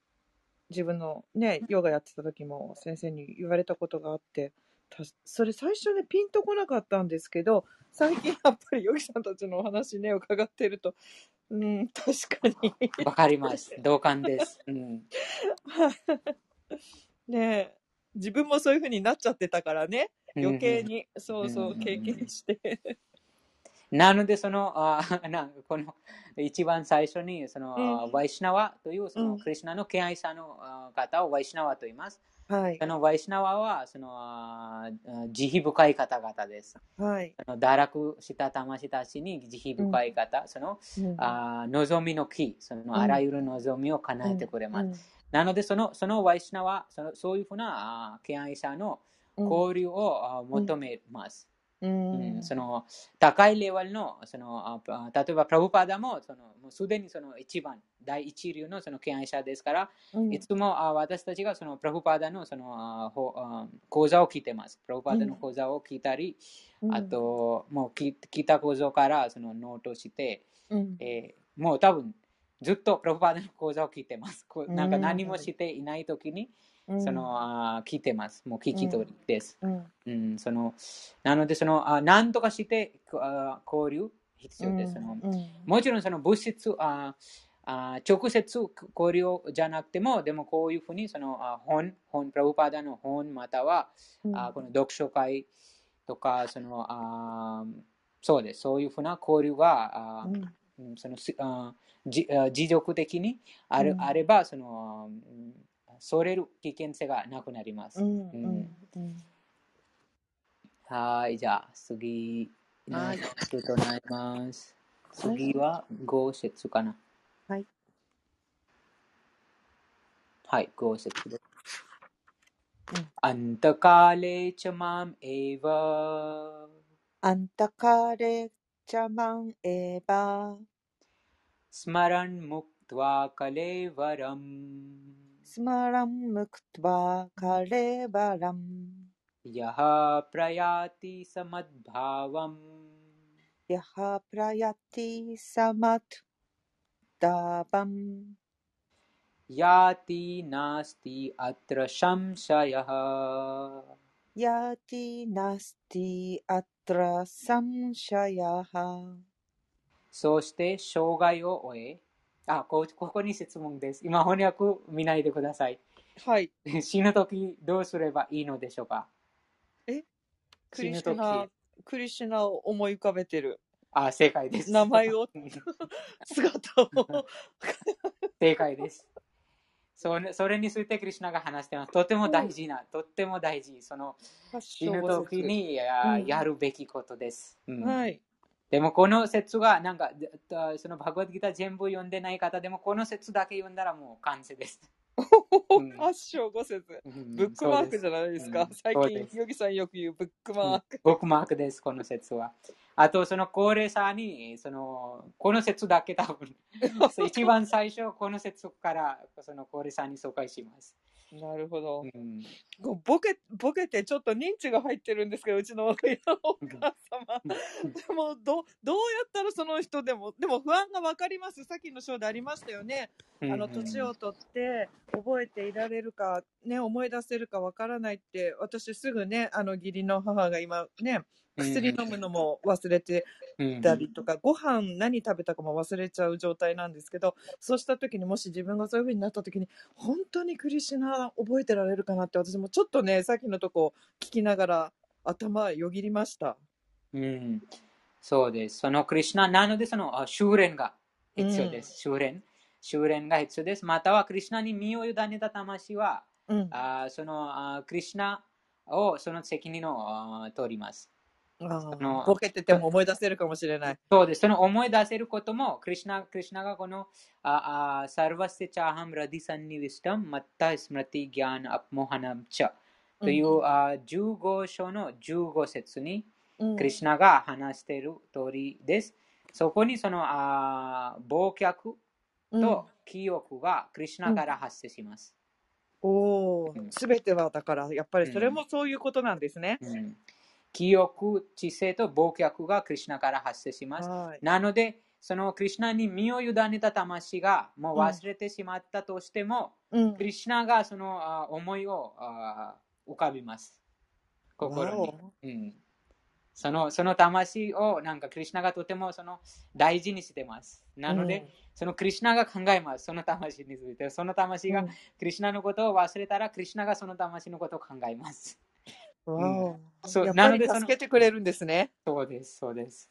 [SPEAKER 2] 自分のね、ヨガやってた時も先生に言われたことがあって、たそれ最初ね、ピンとこなかったんですけど、最近やっぱりヨギさんたちのお話ね、伺ってると、うん、確かに。
[SPEAKER 1] わかります。同感です。うん、
[SPEAKER 2] ねえ、自分もそういう風になっちゃってたからね、余計
[SPEAKER 1] うん
[SPEAKER 2] に、そうそうう、
[SPEAKER 1] ん
[SPEAKER 2] 経験して。
[SPEAKER 1] なので、その、あ なこの一番最初に、その、
[SPEAKER 2] うん
[SPEAKER 1] ワイシナワという、そうの、
[SPEAKER 2] ん
[SPEAKER 1] クリシナの敬愛者のあ方をワイシナワと言います。
[SPEAKER 2] はい
[SPEAKER 1] そ。のワイシナワは、その、あ慈悲深い方々です。
[SPEAKER 2] はい。
[SPEAKER 1] その堕落した魂たちに慈悲深い方、その、
[SPEAKER 2] うん
[SPEAKER 1] あ望みの木、その、あらゆる望みを叶えてくれます。なので、その、そのワイシナワ、そのそういうふうな、あ敬愛者の
[SPEAKER 2] うん
[SPEAKER 1] 交流をあ求めます。
[SPEAKER 2] うん。
[SPEAKER 1] うんその高いレベルのその例えばプラブパダもそのもうすでにその一番第一流のその敬愛者ですから、
[SPEAKER 2] うん。
[SPEAKER 1] いつもあ私たちがそのプラブパダのそのあほあ講座を聞いてます。プラブパダの講座を聞いたり、
[SPEAKER 2] うん。
[SPEAKER 1] あともう聞聞いた講座からそのノートして、
[SPEAKER 2] うん。
[SPEAKER 1] えーもう多分ずっとプラブパダの講座を聞いてます。なんか
[SPEAKER 2] うん。
[SPEAKER 1] 何もしていない時に、
[SPEAKER 2] うん
[SPEAKER 1] そのあ聞いてます。もう聞き取りです。
[SPEAKER 2] うん。
[SPEAKER 1] うん、そのなのでそのあ、何とかしてあ交流必要です。その
[SPEAKER 2] うん。
[SPEAKER 1] もちろんその物質ああ直接交流じゃなくても、でもこういうふうにそのあ本、本、プラブパダの本または、
[SPEAKER 2] うん。
[SPEAKER 1] あこの読書会とか、そのあそうです、そういうふうな交流が、あ
[SPEAKER 2] うん。
[SPEAKER 1] うんそのすあじあ持続的にある、
[SPEAKER 2] うん。
[SPEAKER 1] あればその、うんそれる危険性がなくなります。はい、じゃあ次の
[SPEAKER 2] はい
[SPEAKER 1] 人となります。次は5節かな。
[SPEAKER 2] はい。
[SPEAKER 1] はい、5節です。
[SPEAKER 2] うん
[SPEAKER 1] アンタカレチャマンエヴァ
[SPEAKER 2] あんたかれちゃまんえば
[SPEAKER 1] スマランムあ、こここに質問です。今翻訳見ないでください。
[SPEAKER 2] はい
[SPEAKER 1] 死ぬときどうすればいいのでしょうか？
[SPEAKER 2] クリシュナクリシュナを思い浮かべてる
[SPEAKER 1] あ、正解です。
[SPEAKER 2] 名前を 姿を
[SPEAKER 1] 正解です。それそれについてクリシュナが話してます。とても大事な、とっても大事。その死ぬときにや,、
[SPEAKER 2] うん
[SPEAKER 1] やるべきことです。うん
[SPEAKER 2] はい
[SPEAKER 1] でもこの説が、なんか、そのバグワッドギター全部読んでない方でも、この説だけ読んだらもう完成です。うん
[SPEAKER 2] 8章5節
[SPEAKER 1] うん
[SPEAKER 2] ブックマークじゃないですか。
[SPEAKER 1] うん
[SPEAKER 2] 最近ヨギさんよく言うブックマーク。
[SPEAKER 1] ブックマークです、この説は。あと、その高齢者に、その、この説だけ多分、一番最初、この説から、その高齢者に紹介します。
[SPEAKER 2] なるほど。
[SPEAKER 1] うん
[SPEAKER 2] ボケ、ボケてちょっと認知が入ってるんですけど、うちのお母様。でも、ど、どうやったらその人でも、でも不安がわかります。さっきの章でありましたよね。あの、年を取って覚えていられるか、ね、思い出せるかわからないって、私すぐね、あの、義理の母が今ね、薬飲むのも忘れて
[SPEAKER 1] うん
[SPEAKER 2] たりとか、ご飯何食べたかも忘れちゃう状態なんですけど、そうした時にもし自分がそういう風になった時に、本当にクリシュナ覚えてられるかなって私もちょっとね、さっきのとこ聞きながら頭よぎりました。
[SPEAKER 1] うん、そうです。そのクリシュナなので、そのあ修練が必要です。修練。修練が必要です。または、クリシュナに身を委ねた魂は、
[SPEAKER 2] うん。
[SPEAKER 1] あそのあクリシュナをその責任をあ取ります。の
[SPEAKER 2] ボケてても思い出せるかもしれない。
[SPEAKER 1] そうです。その思い出せることも、クリシュナ、クリシュナがこの、ああサルバスチャーハムラディサンニウィスタム、マッタスムラティギャンアプモハナムチャという、あ15章の15節に、
[SPEAKER 2] うん
[SPEAKER 1] クリシュナが話している通りです。そこにそのあ忘却と記憶がクリシュナから発生します。
[SPEAKER 2] おお
[SPEAKER 1] うん、
[SPEAKER 2] すべてはだから、やっぱりそれもそういうことなんですね。
[SPEAKER 1] うん記憶、知性と忘却がクリシュナから発生します。
[SPEAKER 2] はい。
[SPEAKER 1] なので、そのクリシュナに身を委ねた魂がもう忘れてしまったとしても、
[SPEAKER 2] うん
[SPEAKER 1] クリシュナがそのあ思いをあ浮かびます。心に。うん、そのその魂をなんかクリシュナがとてもその大事にしてます。なので、そのクリシュナが考えます。その魂について。その魂が
[SPEAKER 2] うん
[SPEAKER 1] クリシュナのことを忘れたら、クリシュナがその魂のことを考えます。
[SPEAKER 2] わお
[SPEAKER 1] そう
[SPEAKER 2] やっぱり
[SPEAKER 1] なので
[SPEAKER 2] 助けてくれるんですね。
[SPEAKER 1] そうです、そうです。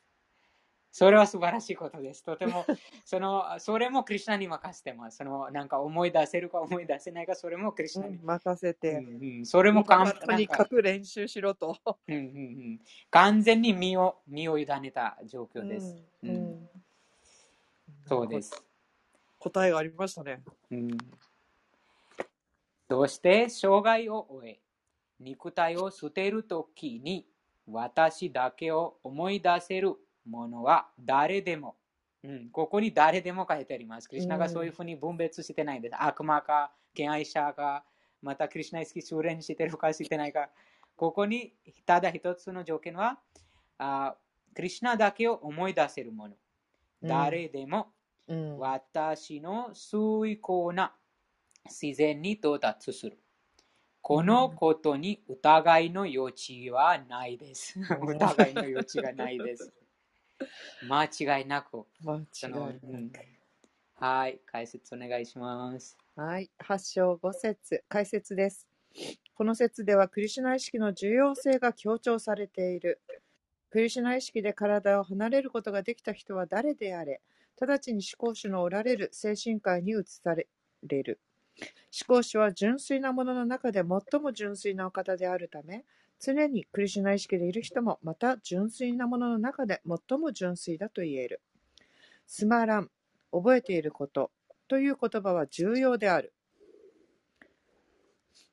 [SPEAKER 1] それは素晴らしいことです。とても、その、それもクリシュナに任せてます。その、なんか思い出せるか思い出せないか、それもクリシュナに。
[SPEAKER 2] 任せて。
[SPEAKER 1] うんうんそれもかん
[SPEAKER 2] とにかく練習しろと。
[SPEAKER 1] うんうんうん完全に身を身を委ねた状況です。
[SPEAKER 2] うんうん
[SPEAKER 1] そうです。
[SPEAKER 2] 答えがありましたね。
[SPEAKER 1] うんそして、生涯を終え、肉体を捨てるときに、私だけを思い出せるものは誰でも。うん、ここに誰でも書いてあります。クリシュナがそういうふうに分別してないです。悪魔か、敬愛者か、またクリシュナ意識修練してるかしてないか。ここにただ一つの条件は、あクリシュナだけを思い出せるもの。誰でも
[SPEAKER 2] うん
[SPEAKER 1] 私の崇高な自然に到達する。このことに疑いの余地はないです。
[SPEAKER 2] うん
[SPEAKER 1] 疑いの余地がないです。間違いなく。
[SPEAKER 2] 間違いない
[SPEAKER 1] うんはい、解説お願いします。
[SPEAKER 2] はい、8章5節解説です。この説ではクリシュナ意識の重要性が強調されている。クリシュナ意識で体を離れることができた人は誰であれ、直ちに思考主のおられる精神界に移される。思考主は純粋なものの中で最も純粋なお方であるため、常にクリシュナ意識でいる人もまた純粋なものの中で最も純粋だと言える。スマラン、覚えていることという言葉は重要である。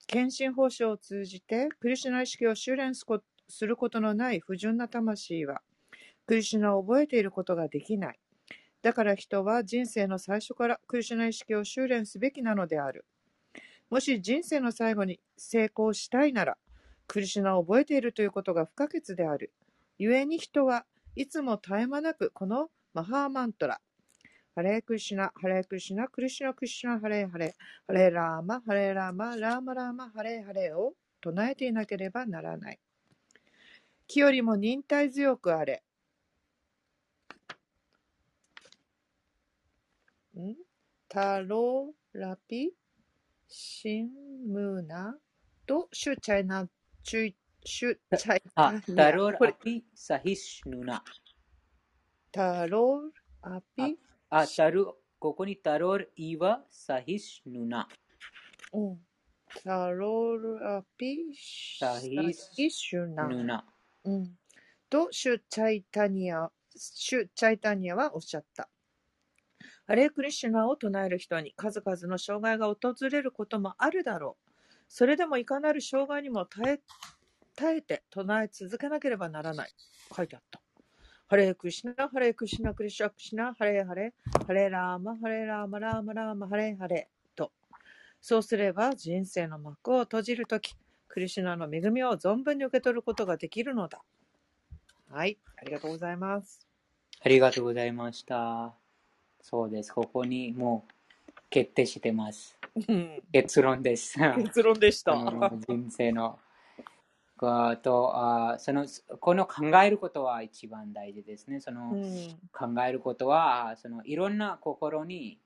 [SPEAKER 2] 献身奉仕を通じてクリシュナ意識を修練すこすることのない不純な魂はクリシュナを覚えていることができない。だから人は人生の最初からクリシュナ意識を修練すべきなのである。もし人生の最後に成功したいなら、クリシュナを覚えているということが不可欠である。故に人はいつも絶え間なくこのマハーマントラ、ハレークリシュナ、ハレークリシュナ、クリシュナ、クリシュナ、ハレーハレー、ハレーラーマ、ハレーラーマ、ラーマラーマ、ハレーハレーを唱えていなければならない。木よりも忍耐強くあれ。タロラピ、シンムナ？とシュチャイナ、チュイ、シュチャイ
[SPEAKER 1] あ、
[SPEAKER 2] ナ
[SPEAKER 1] タロー
[SPEAKER 2] これ
[SPEAKER 1] アピサヒシュヌナ。
[SPEAKER 2] タロアピ、
[SPEAKER 1] あ、タロここにタローイワサヒシュヌナ。
[SPEAKER 2] うん。タロアピ、
[SPEAKER 1] サヒ
[SPEAKER 2] ヒシ。
[SPEAKER 1] ヌナ。
[SPEAKER 2] うん。と、シュチャイタニア、シュチャイタニアはおっしゃった。ハレクリシュナを唱える人に数々の障害が訪れることもあるだろう。それでもいかなる障害にも耐え耐えて唱え続けなければならない。書いてあった。ハレークリシナ、ハレークリシナ、クリシナ、クリシナ、ハレーハレー、ハレーラーマ、ハレーラーマ、ラーマ、ラーマ、ハレーハレーと。そうすれば人生の幕を閉じるとき、クリシュナの恵みを存分に受け取ることができるのだ。はい、ありがとうございます。
[SPEAKER 1] ありがとうございました。そうです。ここにもう決定してます。結論です。
[SPEAKER 2] 結論でした。
[SPEAKER 1] 人生の。とあそのこの考えることは一番大事ですね。その、考えることはそのいろんな心に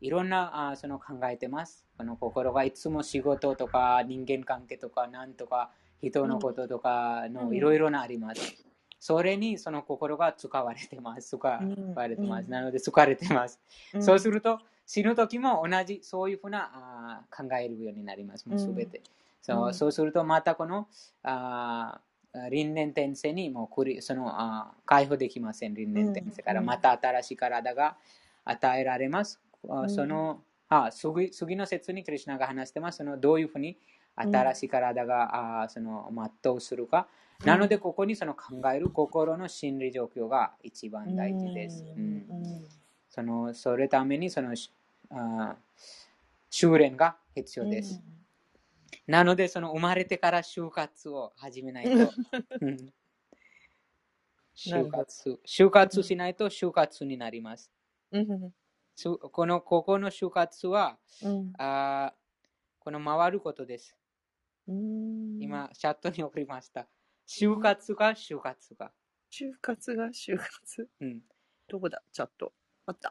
[SPEAKER 1] いろんなあその考えてます。この心がいつも仕事とか人間関係とかなんとか人のこととかのいろいろなあります。それにその心が使われてます。使われてます。なので疲れてます。そうすると死ぬ時も同じそういうふうなあ考えるようになります。もうすべて。そうそうするとまたこのあ輪廻転生にもうそのあ解放できません。輪廻転生からまた新しい体が与えられます。そのあ次次の説にクリュナが話してます。そのどういうふうに新しい体が、あその全うするか。なので、ここにその考える心の心理状況が一番大事です。うん、そのそれためにそのあ修練が必要です。なので、その生まれてから就活を始めないと。就活就活しないと就活になります。このここの就活は、あこの回ることです。今、チャットに送りました。就活が？就活が。
[SPEAKER 2] 就活が？就活？うん。どこだ？チャット。あった。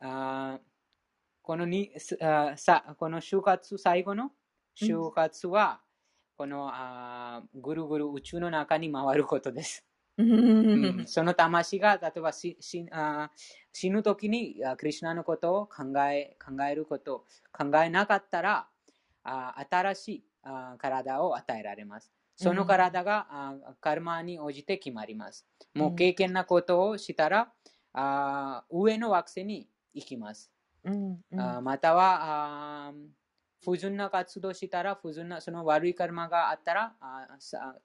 [SPEAKER 1] あこのにあさこの就活、最後の？就活は、このあぐるぐる宇宙の中に回ることです。うん、その魂が例えばししあ死ぬ時にクリュナのことを考え考えること考えなかったらあ新しいあ体を与えられます。その体が、うん、カルマに応じて決まります。もう経験なことをしたら、あ上の惑星に行きます。うんうん、あまたはあ不純な活動したら、不純なその悪いカルマがあったらあ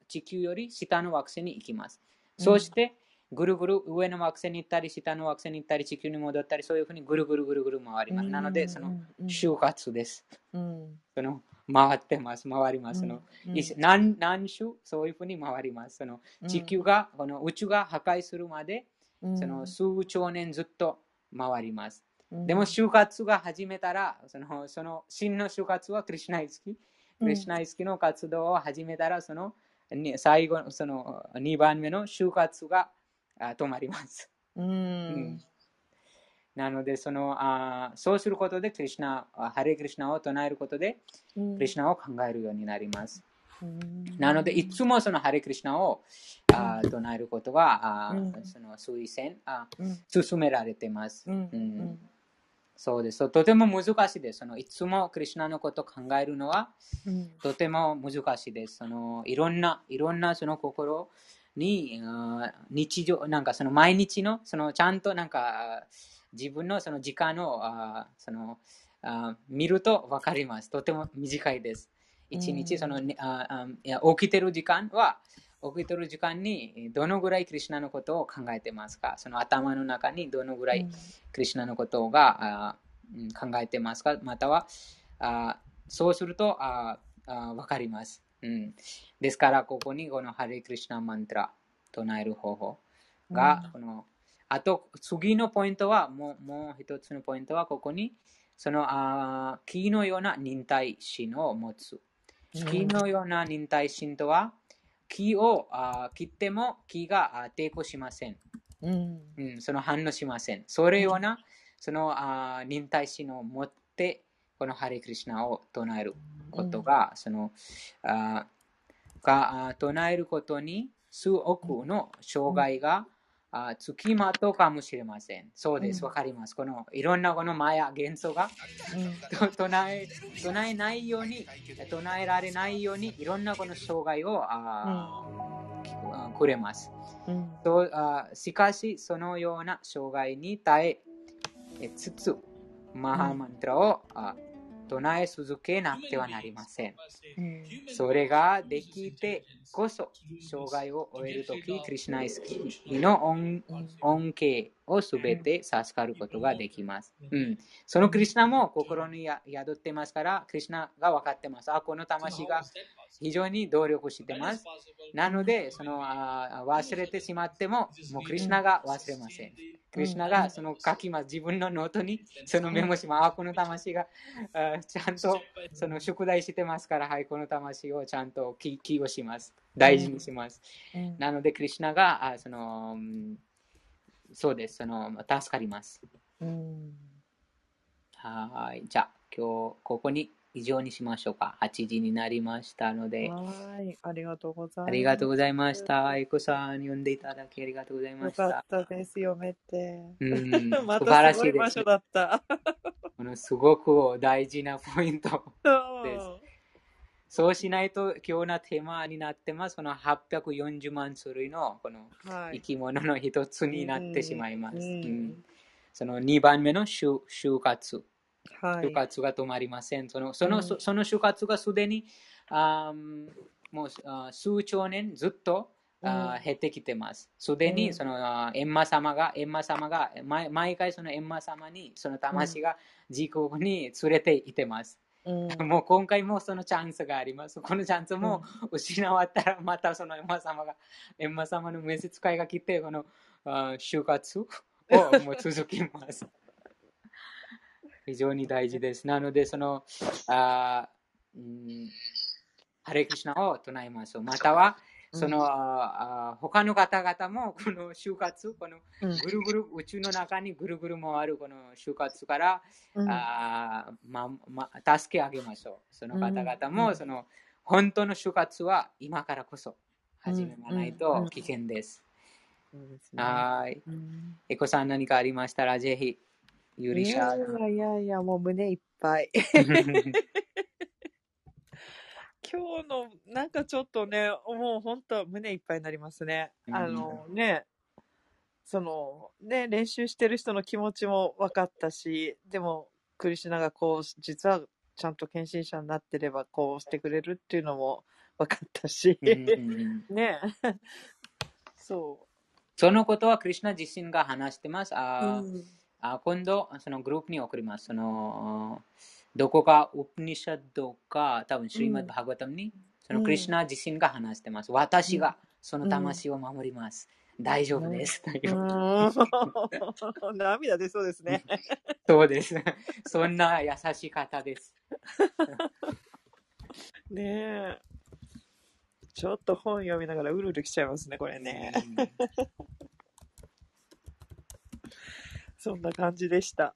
[SPEAKER 1] 地球より下の惑星に行きます。そして、ぐるぐる上の惑星に行ったり、下の惑星に行ったり、地球に戻ったり、そういうふうにぐるぐるぐるぐる回ります。なので、その就活です。その回ってます、回ります。その何何種、そういうふうに回ります。その地球が、この宇宙が破壊するまで、その数兆年ずっと回ります。でも、就活が始めたら、そのその真の就活はクリュナイスキ。クリュナイスキの活動を始めたら、その最後、その2番目の就活が止まります。うん、なのでそのあ、そうすることで、クリシナ、ハレクリシナを唱えることで、クリシナを考えるようになります。なので、いつもそのハレクリシナをあ唱えることが、あその推薦あ、進められています。うんそうです。とても難しいです。そのいつもクリュナのことを考えるのは、とても難しいです。そのいろんな、いろんなその心に、日常、なんかその毎日の、そのちゃんとなんか自分のその時間をあそのあ見ると分かります。とても短いです。一日その、ああいや起きてる時間は、起きてる時間にどのぐらいクリュナのことを考えてますか？その頭の中にどのぐらいクリュナのことが、あ考えてますか？またはあそうするとああ分かります。うん、ですから、ここにこのハレクリシナマントラ唱える方法が、このあと次のポイントは、もうもう一つのポイントは、ここにそのあ木のような忍耐心を持つ。木のような忍耐心とは、木をあ切っても木が抵抗しません。うん、うん、その反応しません。それような、そのあ忍耐心を持って、このハレクリシナを唱えることが、そのあが唱えることに数億の障害が、あつきまとうかもしれません。そうです、わ、かります。このいろんなこのマヤ元素が、うん、唱え唱えないように、唱えられないように、いろんなこの障害をあ、うん、くれます。うん、あしかし、そのような障害に耐え、つつ、マハマントラを唱え続けなくてはなりません。それができてこそ、障害を終えるとき、クリシナイスキの恩恵をすべて授かることができます。うん、そのクリシナも心に宿ってますから、クリシナが分かってます。あ、この魂が非常に努力してます。なので、そのあ忘れてしまっても、もうクリシナが忘れません。クリシュナがその書きます。自分のノートにそのメモします。あ、この魂があちゃんとその宿題してますから、はい、この魂をちゃんと記をします。大事にします。なので、クリシュナがあそのそうです。その助かります。はい。じゃあ、今日ここに以上にしましょうか。8時になりましたので。
[SPEAKER 2] はい。ありがとうございます。
[SPEAKER 1] ありがとうございました。エコさん、読んでいただきありがとうございました。
[SPEAKER 2] よかったです。読めて。
[SPEAKER 1] うん、
[SPEAKER 2] またすごい場所だった。
[SPEAKER 1] このすごく大事なポイントです。そうしないと今日のテーマになってます。この840万種類のこの生き物の一つになってしまいます。その2番目の就活。就活が止まりません。そのその,、その就活がすでにあもう数兆年ずっとあ減ってきてます。すでにそのエンマ様が、エンマ様が毎回そのエンマ様にその魂が自国に連れていてます。うん、もう今回もそのチャンスがあります。このチャンスも失わったらまたそのエンマ様が、エンマ様の召使いが来て、この就活を？もう続きます。非常に大事です。なので、その、あうん、ハレクシナを唱えましょう。または、その、うん、あ他の方々もこの就活、このぐるぐる、宇宙の中にぐるぐる回るこの就活から、うん、あまま、助け上げましょう。その方々も、その本当の就活は今からこそ始めないと危険です。はい。エコさん何かありましたらぜひ。
[SPEAKER 2] ゆりしゃ。いやいやいや、もう胸いっぱい。今日の、なんかちょっとね、もう本当胸いっぱいになりますね。あのね、その、ね、練習してる人の気持ちも分かったし、でも、クリシュナがこう、実はちゃんと献身者になってればこうしてくれるっていうのも分かったし、ね、そう。
[SPEAKER 1] そのことはクリシュナ自身が話してます。あ、うん、あ今度、そのグループに送ります。そのどこかウプニシャッドか、多分シリマッド・ハガタムに、そのクリュナ自身が話してます。私がその魂を守ります。大丈夫です。
[SPEAKER 2] 涙出そうですね。
[SPEAKER 1] そうです。そんな優しい方です。
[SPEAKER 2] ねえ。ちょっと本読みながらうるうるきちゃいますね、これね。そんな感じでした。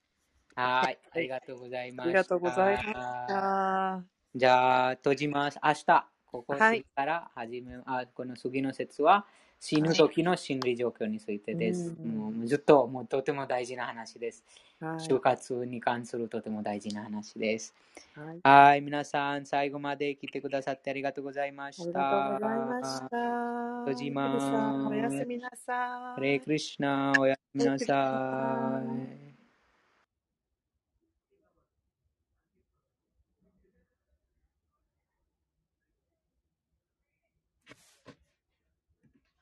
[SPEAKER 1] はい。ありがとうございま
[SPEAKER 2] す。ありがとうございました。
[SPEAKER 1] じゃあ、閉じます。明日、ここから始め、はい、あこの次の説は、死ぬ時の心理状況についてです。はい、もうずっともうとても大事な話です。はい、就活に関するとても大事な話です。はい、皆さん、最後まで来てくださってありがとうございました。
[SPEAKER 2] ありがとうございました。
[SPEAKER 1] 閉じます。
[SPEAKER 2] おやすみなさい。
[SPEAKER 1] ハレクリシナ、おやすみなさい。